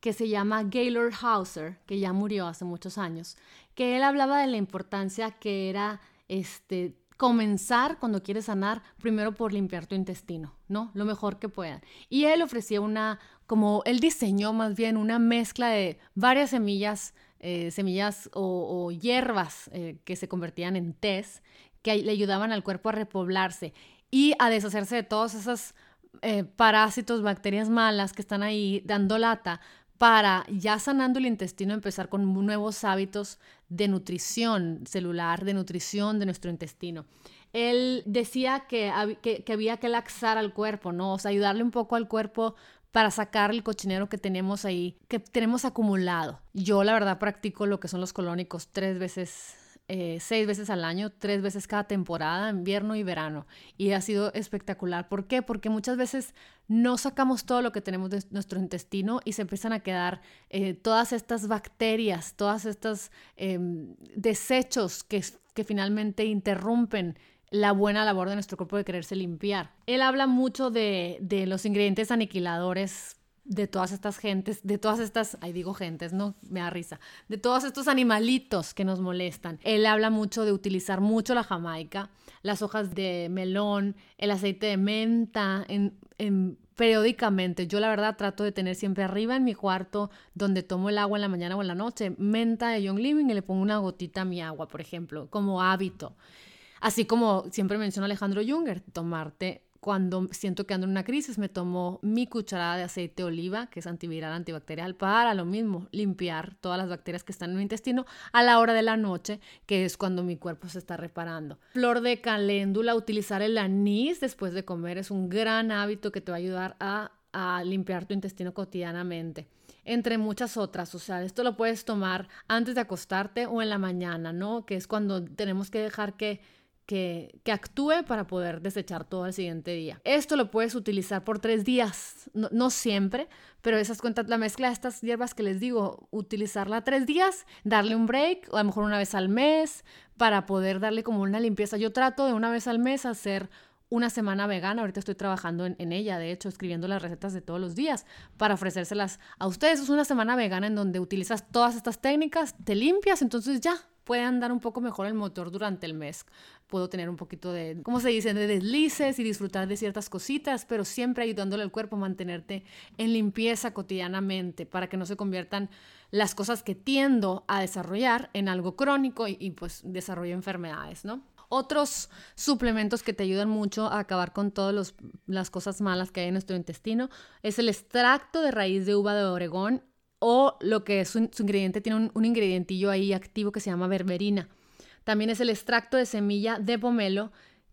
que se llama Gaylord Hauser, que ya murió hace muchos años, que él hablaba de la importancia que era este comenzar cuando quieres sanar primero por limpiar tu intestino, ¿no? Lo mejor que puedan. Y él ofrecía una, como él diseñó más bien una mezcla de varias semillas, eh, semillas o, hierbas eh, que se convertían en tés, que le ayudaban al cuerpo a repoblarse y a deshacerse de todos esos eh, parásitos, bacterias malas que están ahí dando lata para ya sanando el intestino empezar con nuevos hábitos de nutrición celular, de nutrición de nuestro intestino. Él decía que, que, había que laxar al cuerpo, ¿no? O sea, ayudarle un poco al cuerpo para sacar el cochinero que tenemos ahí, que tenemos acumulado. Yo la verdad practico lo que son los colónicos tres veces eh, seis veces al año, tres veces cada temporada, invierno y verano. Y ha sido espectacular. ¿Por qué? Porque muchas veces no sacamos todo lo que tenemos de nuestro intestino y se empiezan a quedar eh, todas estas bacterias, todas estos em, desechos que finalmente interrumpen la buena labor de nuestro cuerpo de quererse limpiar. Él habla mucho de, de los ingredientes aniquiladores de todas estas gentes, de todas estas, ahí digo gentes, no me da risa, de todos estos animalitos que nos molestan. Él habla mucho de utilizar mucho la jamaica, las hojas de melón, el aceite de menta, en, en, periódicamente. Yo la verdad trato de tener siempre arriba en mi cuarto, donde tomo el agua en la mañana o en la noche, menta de Young Living y le pongo una gotita a mi agua, por ejemplo, como hábito. Así como siempre menciona Alejandro Junger, tomarte cuando siento que ando en una crisis, me tomo mi cucharada de aceite de oliva, que es antiviral, antibacterial, para lo mismo, limpiar todas las bacterias que están en mi intestino a la hora de la noche, que es cuando mi cuerpo se está reparando. Flor de caléndula, utilizar el anís después de comer es un gran hábito que te va a ayudar a, a limpiar tu intestino cotidianamente entre muchas otras. O sea, esto lo puedes tomar antes de acostarte o en la mañana, ¿no? Que es cuando tenemos que dejar que que, actúe para poder desechar todo al siguiente día. Esto lo puedes utilizar por tres días, no, siempre, pero esas cuentas, la mezcla de estas hierbas que les digo, utilizarla tres días, darle un break, o a lo mejor una vez al mes, para poder darle como una limpieza. Yo trato de una vez al mes hacer una semana vegana. Ahorita estoy trabajando en, ella, de hecho, escribiendo las recetas de todos los días para ofrecérselas a ustedes. Es una semana vegana en donde utilizas todas estas técnicas, te limpias, entonces ya puede andar un poco mejor el motor durante el mes. Puedo tener un poquito de, ¿cómo se dice?, de deslices y disfrutar de ciertas cositas, pero siempre ayudándole al cuerpo a mantenerte en limpieza cotidianamente para que no se conviertan las cosas que tiendo a desarrollar en algo crónico y, pues desarrollo enfermedades, ¿no? Otros suplementos que te ayudan mucho a acabar con todas las cosas malas que hay en nuestro intestino es el extracto de raíz de uva de Oregón o lo que es su, ingrediente, tiene un, ingredientillo ahí activo que se llama berberina. También es el extracto de semilla de pomelo,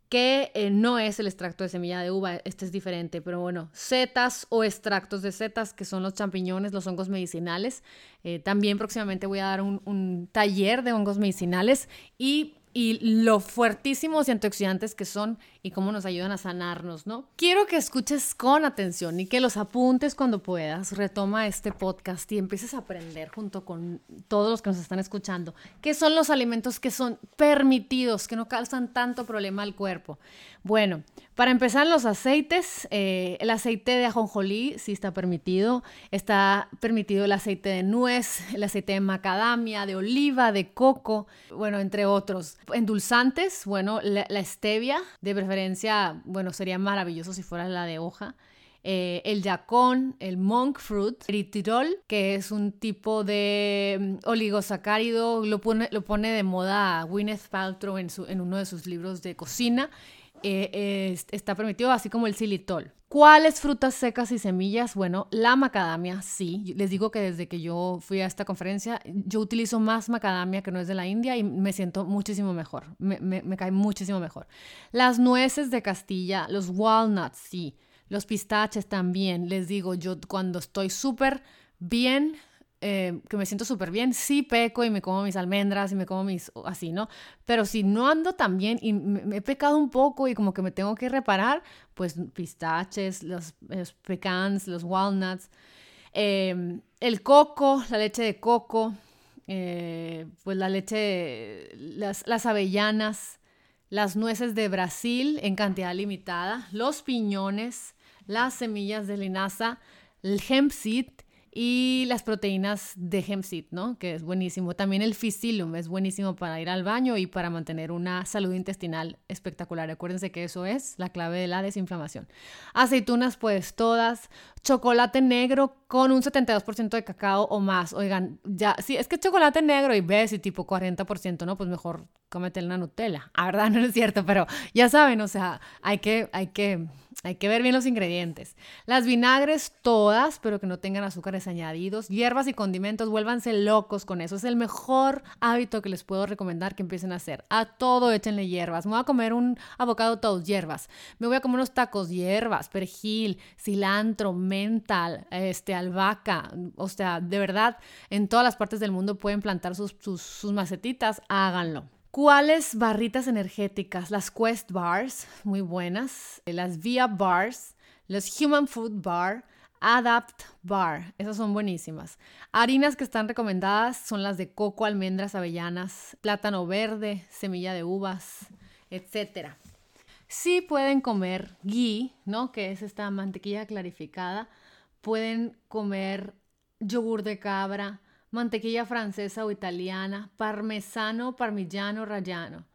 que eh, no es el extracto de semilla de uva, este es diferente, pero bueno, setas o extractos de setas, que son los champiñones, los hongos medicinales. Eh, también próximamente voy a dar un, un taller de hongos medicinales y y lo fuertísimos y antioxidantes que son y cómo nos ayudan a sanarnos, ¿no? Quiero que escuches con atención y que los apuntes cuando puedas. Retoma este podcast y empieces a aprender junto con todos los que nos están escuchando qué son los alimentos que son permitidos, que no causan tanto problema al cuerpo. Bueno, para empezar, los aceites. Eh, el aceite de ajonjolí sí está permitido. Está permitido el aceite de nuez, el aceite de macadamia, de oliva, de coco, bueno, entre otros. Endulzantes, bueno, la, stevia, de preferencia, bueno, sería maravilloso si fuera la de hoja. eh, el yacón, el monk fruit, eritritol, que es un tipo de mm, oligosacárido, lo pone, lo pone de moda Gwyneth Paltrow en, su, en uno de sus libros de cocina. Eh, está permitido, así como el xilitol. ¿Cuáles frutas secas y semillas? Bueno, la macadamia, sí. Les digo que desde que yo fui a esta conferencia, yo utilizo más macadamia que no es de la India y me siento muchísimo mejor. Me, me cae muchísimo mejor. Las nueces de Castilla, los walnuts, sí. Los pistaches también, les digo, yo cuando estoy súper bien, eh, que me siento súper bien, sí peco y me como mis almendras y me como mis, así, ¿no? Pero si no ando tan bien y me, he pecado un poco y como que me tengo que reparar, pues pistaches, los, pecans, los walnuts, em, el coco, la leche de coco, eh, pues la leche, las, las avellanas, las nueces de Brasil en cantidad limitada, los piñones, las semillas de linaza, el hemp seed y las proteínas de hemp seed, ¿no? Que es buenísimo. También el psyllium es buenísimo para ir al baño y para mantener una salud intestinal espectacular. Acuérdense que eso es la clave de la desinflamación. Aceitunas, pues todas. Chocolate negro con un 72% de cacao o más. Oigan, ya, si es que chocolate negro y ves y tipo 40%, ¿no? Pues mejor cómete una Nutella. A verdad no es cierto, pero ya saben, o sea, hay que, hay que hay que ver bien los ingredientes. Las vinagres todas, pero que no tengan azúcares añadidos. Hierbas y condimentos, vuélvanse locos con eso. Es el mejor hábito que les puedo recomendar que empiecen a hacer. A todo échenle hierbas. Me voy a comer un avocado todos hierbas. Me voy a comer unos tacos hierbas, perejil, cilantro, mental, este, albahaca. O sea, de verdad, en todas las partes del mundo pueden plantar sus, sus, sus macetitas. Háganlo. ¿Cuáles barritas energéticas? Las Quest Bars, muy buenas. Las Via Bars, los Human Food Bar, Adapt Bar, esas son buenísimas. Harinas que están recomendadas son las de coco, almendras, avellanas, plátano verde, semilla de uvas, etc. Sí pueden comer ghee, ¿no? Que es esta mantequilla clarificada. Pueden comer yogur de cabra, mantequilla francesa o italiana, parmesano, parmigiano, rallano,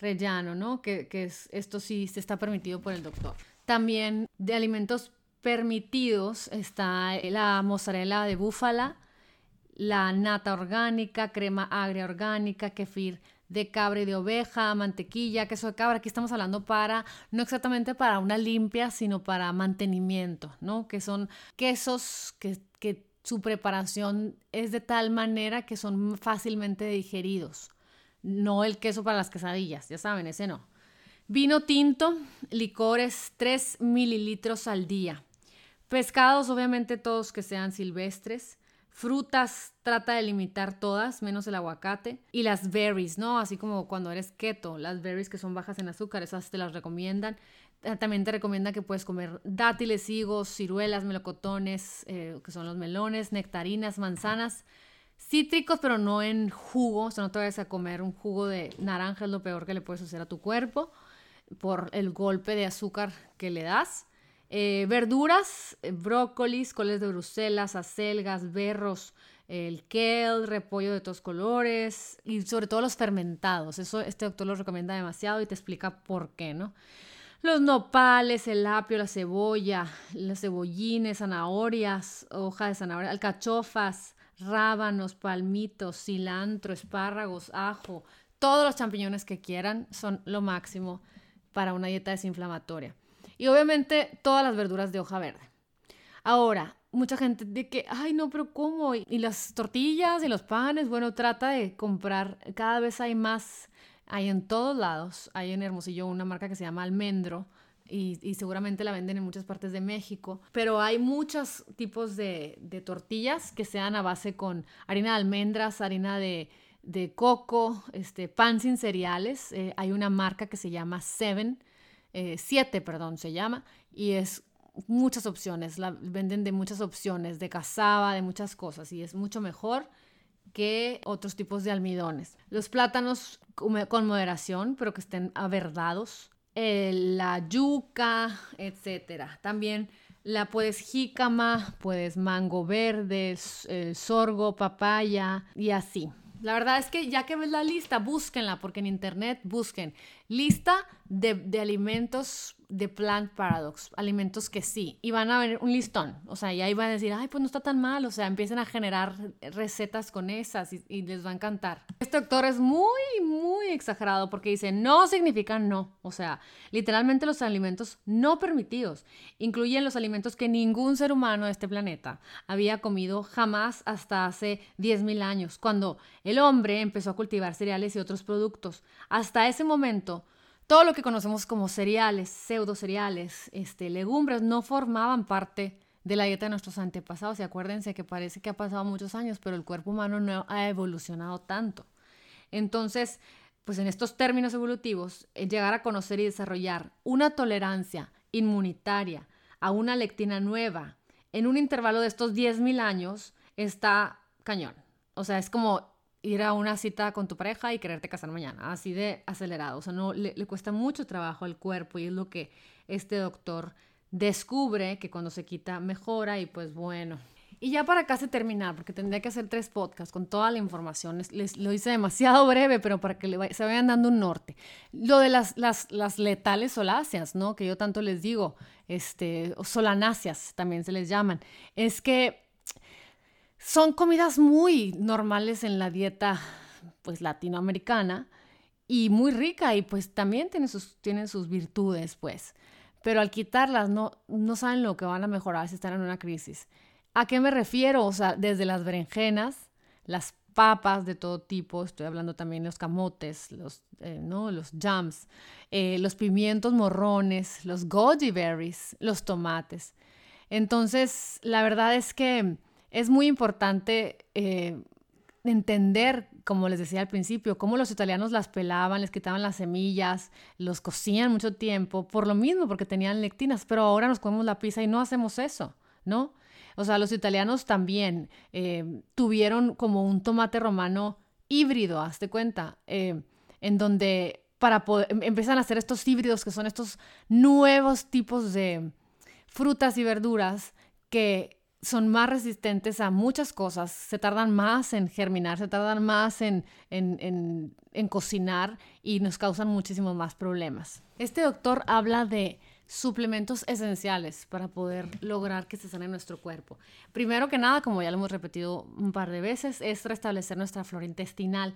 rellano, ¿no? Que, es, esto sí se está permitido por el doctor. También de alimentos permitidos está la mozzarella de búfala, la nata orgánica, crema agria orgánica, kefir de cabra y de oveja, mantequilla, queso de cabra. Aquí estamos hablando para, no exactamente para una limpia, sino para mantenimiento, ¿no? Que son quesos que, que su preparación es de tal manera que son fácilmente digeridos. No el queso para las quesadillas, ya saben, ese no. Vino tinto, licores 3 mililitros al día. Pescados, obviamente todos que sean silvestres. Frutas, trata de limitar todas, menos el aguacate. Y las berries, ¿no? Así como cuando eres keto, las berries que son bajas en azúcar, esas te las recomiendan. Eh, también te recomienda que puedes comer dátiles, higos, ciruelas, melocotones, eh, que son los melones, nectarinas, manzanas, cítricos, pero no en jugo. O sea, no te vayas a comer un jugo de naranja, es lo peor que le puedes hacer a tu cuerpo por el golpe de azúcar que le das. Eh, verduras, brócolis, coles de Bruselas, acelgas, berros, el kale, repollo de todos colores y sobre todo los fermentados. Eso este doctor lo recomienda demasiado y te explica por qué, ¿no? Los nopales, el apio, la cebolla, los cebollines, zanahorias, hoja de zanahoria, alcachofas, rábanos, palmitos, cilantro, espárragos, ajo, todos los champiñones que quieran son lo máximo para una dieta desinflamatoria. Y obviamente todas las verduras de hoja verde. Ahora, mucha gente de que, ay no, pero ¿cómo? Y las tortillas y los panes, bueno, trata de comprar, cada vez hay más hay en todos lados. Hay en Hermosillo una marca que se llama Almendro. Y, seguramente la venden en muchas partes de México. Pero hay muchos tipos de, tortillas que sean a base con harina de almendras, harina de, coco, este, pan sin cereales. Eh, hay una marca que se llama Seven, eh, Siete, perdón, se llama, y es muchas opciones. La venden de muchas opciones, de cazaba, de muchas cosas, y es mucho mejor que otros tipos de almidones. Los plátanos con moderación, pero que estén averdados. la yuca, etcétera. También la puedes jícama, puedes mango verde, sorgo, papaya y así. La verdad es que ya que ves la lista, búsquenla, porque en internet busquen lista de alimentos The Plant Paradox, alimentos que sí, y van a ver un listón, o sea, y ahí van a decir, ay, pues no está tan mal, o sea, empiecen a generar recetas con esas y, les va a encantar. Este doctor es muy, muy exagerado porque dice, no significa no, o sea, literalmente los alimentos no permitidos incluyen los alimentos que ningún ser humano de este planeta había comido jamás hasta hace 10.000 años, cuando el hombre empezó a cultivar cereales y otros productos. Hasta ese momento, todo lo que conocemos como cereales, pseudo cereales, este, legumbres, no formaban parte de la dieta de nuestros antepasados. Y acuérdense que parece que ha pasado muchos años, pero el cuerpo humano no ha evolucionado tanto. Entonces, pues en estos términos evolutivos, llegar a conocer y desarrollar una tolerancia inmunitaria a una lectina nueva en un intervalo de estos 10.000 años está cañón. O sea, es como ir a una cita con tu pareja y quererte casar mañana, así de acelerado. O sea, no, le, cuesta mucho trabajo al cuerpo y es lo que este doctor descubre que cuando se quita mejora y pues bueno. Y ya para casi terminar, porque tendría que hacer tres podcasts con toda la información, les, lo hice demasiado breve, pero para que se vayan dando un norte. Lo de las, las, las letales soláceas, ¿no? Que yo tanto les digo, este, solanáceas también se les llaman, es que son comidas muy normales en la dieta pues latinoamericana y muy rica y pues también tienen sus, tienen sus virtudes pues. Pero al quitarlas no, no saben lo que van a mejorar si están en una crisis. ¿A qué me refiero? O sea, desde las berenjenas, las papas de todo tipo, estoy hablando también de los camotes, los, eh, ¿no? los jams, eh, los pimientos morrones, los goji berries, los tomates. Entonces, la verdad es que es muy importante eh, entender, como les decía al principio, cómo los italianos las pelaban, les quitaban las semillas, los cocían mucho tiempo, por lo mismo, porque tenían lectinas, pero ahora nos comemos la pizza y no hacemos eso, ¿no? O sea, los italianos también eh, tuvieron como un tomate romano híbrido, hazte cuenta, eh, en donde para poder, em, empiezan a hacer estos híbridos que son estos nuevos tipos de frutas y verduras que son más resistentes a muchas cosas, se tardan más en germinar, se tardan más en, en, en, cocinar y nos causan muchísimos más problemas. Este doctor habla de suplementos esenciales para poder lograr que se sane nuestro cuerpo. Primero que nada, como ya lo hemos repetido un par de veces, es restablecer nuestra flora intestinal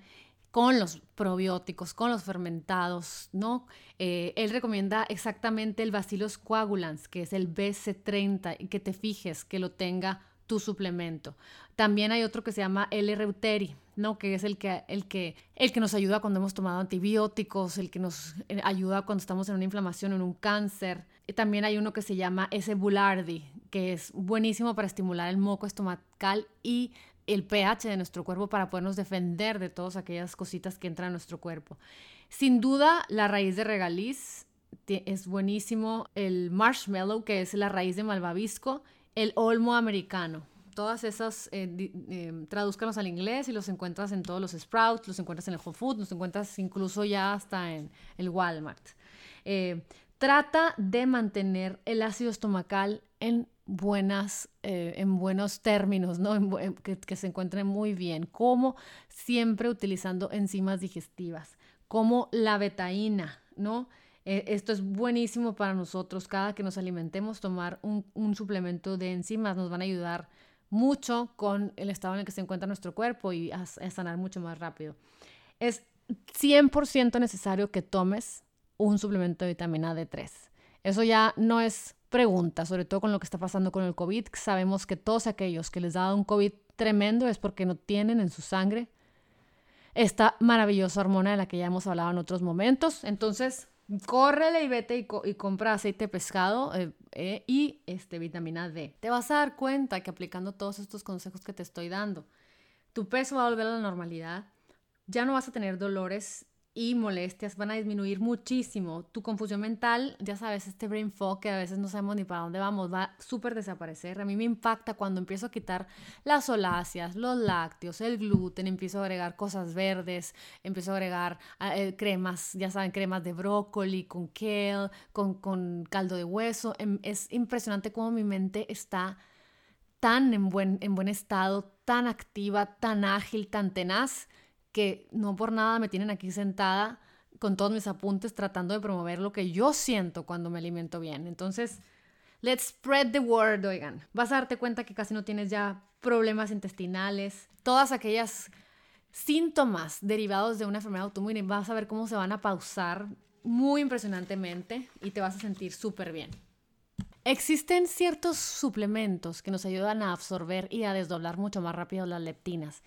con los probióticos, con los fermentados, ¿no? Eh, él recomienda exactamente el Bacillus coagulans, que es el BC30, y que te fijes que lo tenga tu suplemento. También hay otro que se llama L-Reuteri, ¿no? Que es el que, el, que, el que nos ayuda cuando hemos tomado antibióticos, el que nos eh, ayuda cuando estamos en una inflamación en un cáncer. Y también hay uno que se llama S-Bulardi, que es buenísimo para estimular el moco estomacal y el pH de nuestro cuerpo para podernos defender de todas aquellas cositas que entran a nuestro cuerpo. Sin duda, la raíz de regaliz es buenísimo, el marshmallow, que es la raíz de malvavisco, el olmo americano. Todas esas, eh, eh, al inglés y los encuentras en todos los sprouts, los encuentras en el Whole Foods, los encuentras incluso ya hasta en el Walmart. Eh, trata de mantener el ácido estomacal en buenas, eh, en buenos términos, ¿no? que, se encuentren muy bien, como siempre utilizando enzimas digestivas, como la betaína, ¿no? Eh, esto es buenísimo para nosotros, cada que nos alimentemos, tomar un, suplemento de enzimas nos van a ayudar mucho con el estado en el que se encuentra nuestro cuerpo y a, a sanar mucho más rápido. Es 100% necesario que tomes un suplemento de vitamina D3. Eso ya no es pregunta, sobre todo con lo que está pasando con el COVID. Sabemos que todos aquellos que les dado un COVID tremendo es porque no tienen en su sangre esta maravillosa hormona de la que ya hemos hablado en otros momentos. Entonces, córrele y vete y, compra aceite de pescado eh, eh, y este, vitamina D. Te vas a dar cuenta que aplicando todos estos consejos que te estoy dando, tu peso va a volver a la normalidad, ya no vas a tener dolores y molestias van a disminuir muchísimo. Tu confusión mental, ya sabes, este brain fog que a veces no sabemos ni para dónde vamos, va a súper desaparecer. A mí me impacta cuando empiezo a quitar las soláceas, los lácteos, el gluten, empiezo a agregar cosas verdes, empiezo a agregar ah, eh, cremas, ya saben, cremas de brócoli, con kale, con, con caldo de hueso. Em, es impresionante cómo mi mente está tan en buen, en buen estado, tan activa, tan ágil, tan tenaz que no por nada me tienen aquí sentada con todos mis apuntes tratando de promover lo que yo siento cuando me alimento bien. Entonces, let's spread the word, oigan. Vas a darte cuenta que casi no tienes ya problemas intestinales, todas aquellas síntomas derivados de una enfermedad autoinmune, vas a ver cómo se van a pausar muy impresionantemente y te vas a sentir súper bien. Existen ciertos suplementos que nos ayudan a absorber y a desdoblar mucho más rápido las leptinas.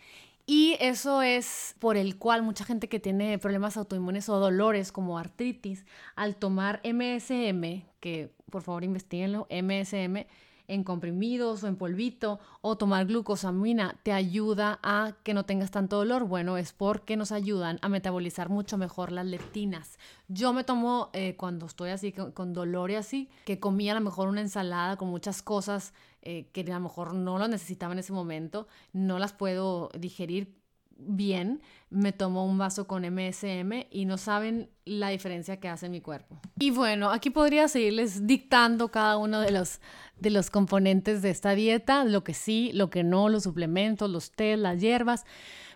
Y eso es por el cual mucha gente que tiene problemas autoinmunes o dolores como artritis, al tomar MSM, que por favor investiguenlo, MSM, en comprimidos o en polvito o tomar glucosamina te ayuda a que no tengas tanto dolor. Bueno, es porque nos ayudan a metabolizar mucho mejor las leptinas. Yo me tomo eh, cuando estoy así con, dolor y así, que comía a lo mejor una ensalada con muchas cosas eh, que a lo mejor no lo necesitaba en ese momento, no las puedo digerir bien, me tomo un vaso con MSM y no saben la diferencia que hace en mi cuerpo. Y bueno, aquí podría seguirles dictando cada uno de los, de los componentes de esta dieta, lo que sí, lo que no, los suplementos, los té, las hierbas.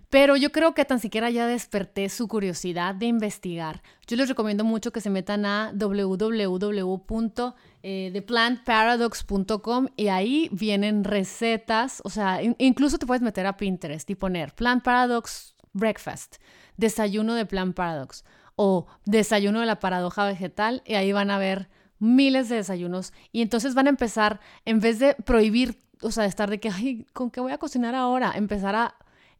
Pero yo creo que tan siquiera ya desperté su curiosidad de investigar. Yo les recomiendo mucho que se metan a www.theplantparadox.com y ahí vienen recetas, o sea, incluso te puedes meter a Pinterest y poner Plant Paradox Breakfast, desayuno de Plant Paradox o desayuno de la paradoja vegetal y ahí van a ver miles de desayunos y entonces van a empezar, en vez de prohibir, o sea, de estar de que, ay, ¿con qué voy a cocinar ahora? Empezar a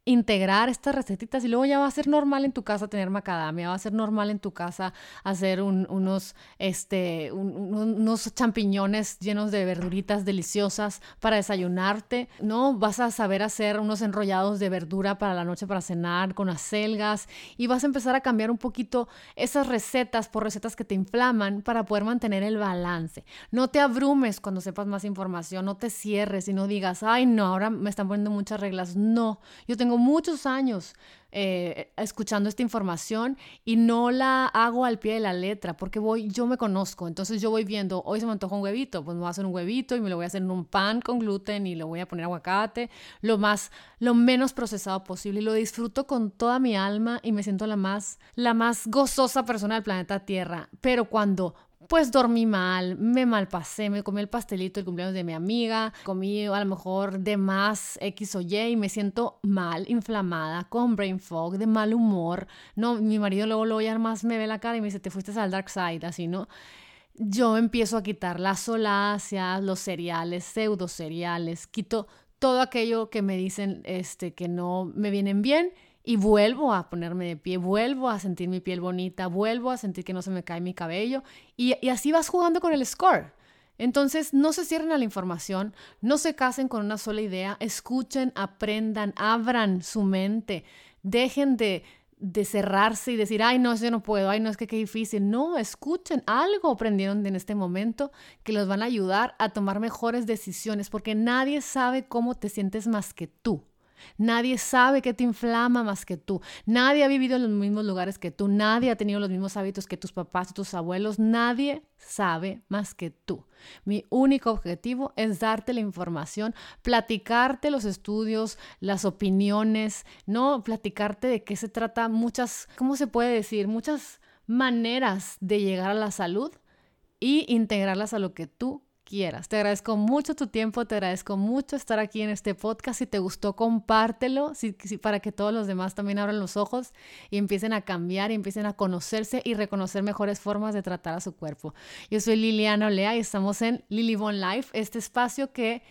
integrar estas recetitas y luego ya va a ser normal en tu casa tener macadamia, va a ser normal en tu casa hacer unos, este, unos champiñones llenos de verduritas deliciosas para desayunarte, ¿no? Vas a saber hacer unos enrollados de verdura para la noche para cenar con acelgas y vas a empezar a cambiar un poquito esas recetas por recetas que te inflaman para poder mantener el balance. No te abrumes cuando sepas más información, no te cierres y no digas, ay no, ahora me están poniendo muchas reglas. No, yo tengo muchos años eh, escuchando esta información y no la hago al pie de la letra porque voy, yo me conozco, entonces yo voy viendo, hoy se me antoja un huevito, pues me voy a hacer un huevito y me lo voy a hacer en un pan con gluten y le voy a poner aguacate, lo más, lo menos procesado posible y lo disfruto con toda mi alma y me siento la más, la más gozosa persona del planeta Tierra, pero cuando pues dormí mal, me malpasé, me comí el pastelito del cumpleaños de mi amiga, comí a lo mejor de más X o Y y me siento mal, inflamada, con brain fog, de mal humor. No, mi marido luego, luego ya más me ve la cara y me dice, te fuiste al dark side, así, ¿no? Yo empiezo a quitar las soláceas, los cereales, pseudo cereales, quito todo aquello que me dicen este, que no me vienen bien y vuelvo a ponerme de pie, vuelvo a sentir mi piel bonita, vuelvo a sentir que no se me cae mi cabello y, y, así vas jugando con el score. Entonces, no se cierren a la información, no se casen con una sola idea, escuchen, aprendan, abran su mente, dejen de, de cerrarse y decir, ay, no, yo no puedo, ay, no, es que qué difícil. No, escuchen, algo aprendieron en este momento que los van a ayudar a tomar mejores decisiones, porque nadie sabe cómo te sientes más que tú. Nadie sabe qué te inflama más que tú. Nadie ha vivido en los mismos lugares que tú. Nadie ha tenido los mismos hábitos que tus papás y tus abuelos. Nadie sabe más que tú. Mi único objetivo es darte la información, platicarte los estudios, las opiniones, no platicarte de qué se trata, muchas, ¿cómo se puede decir? Muchas maneras de llegar a la salud y integrarlas a lo que tú quieras. Te agradezco mucho tu tiempo, te agradezco mucho estar aquí en este podcast. Si te gustó, compártelo si, para que todos los demás también abran los ojos y empiecen a cambiar y empiecen a conocerse y reconocer mejores formas de tratar a su cuerpo. Yo soy Liliana Olea y estamos en Lily Bon Life, este espacio que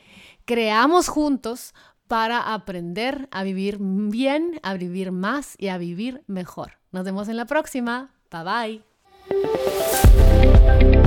creamos juntos para aprender a vivir bien, a vivir más y a vivir mejor. Nos vemos en la próxima. Bye bye.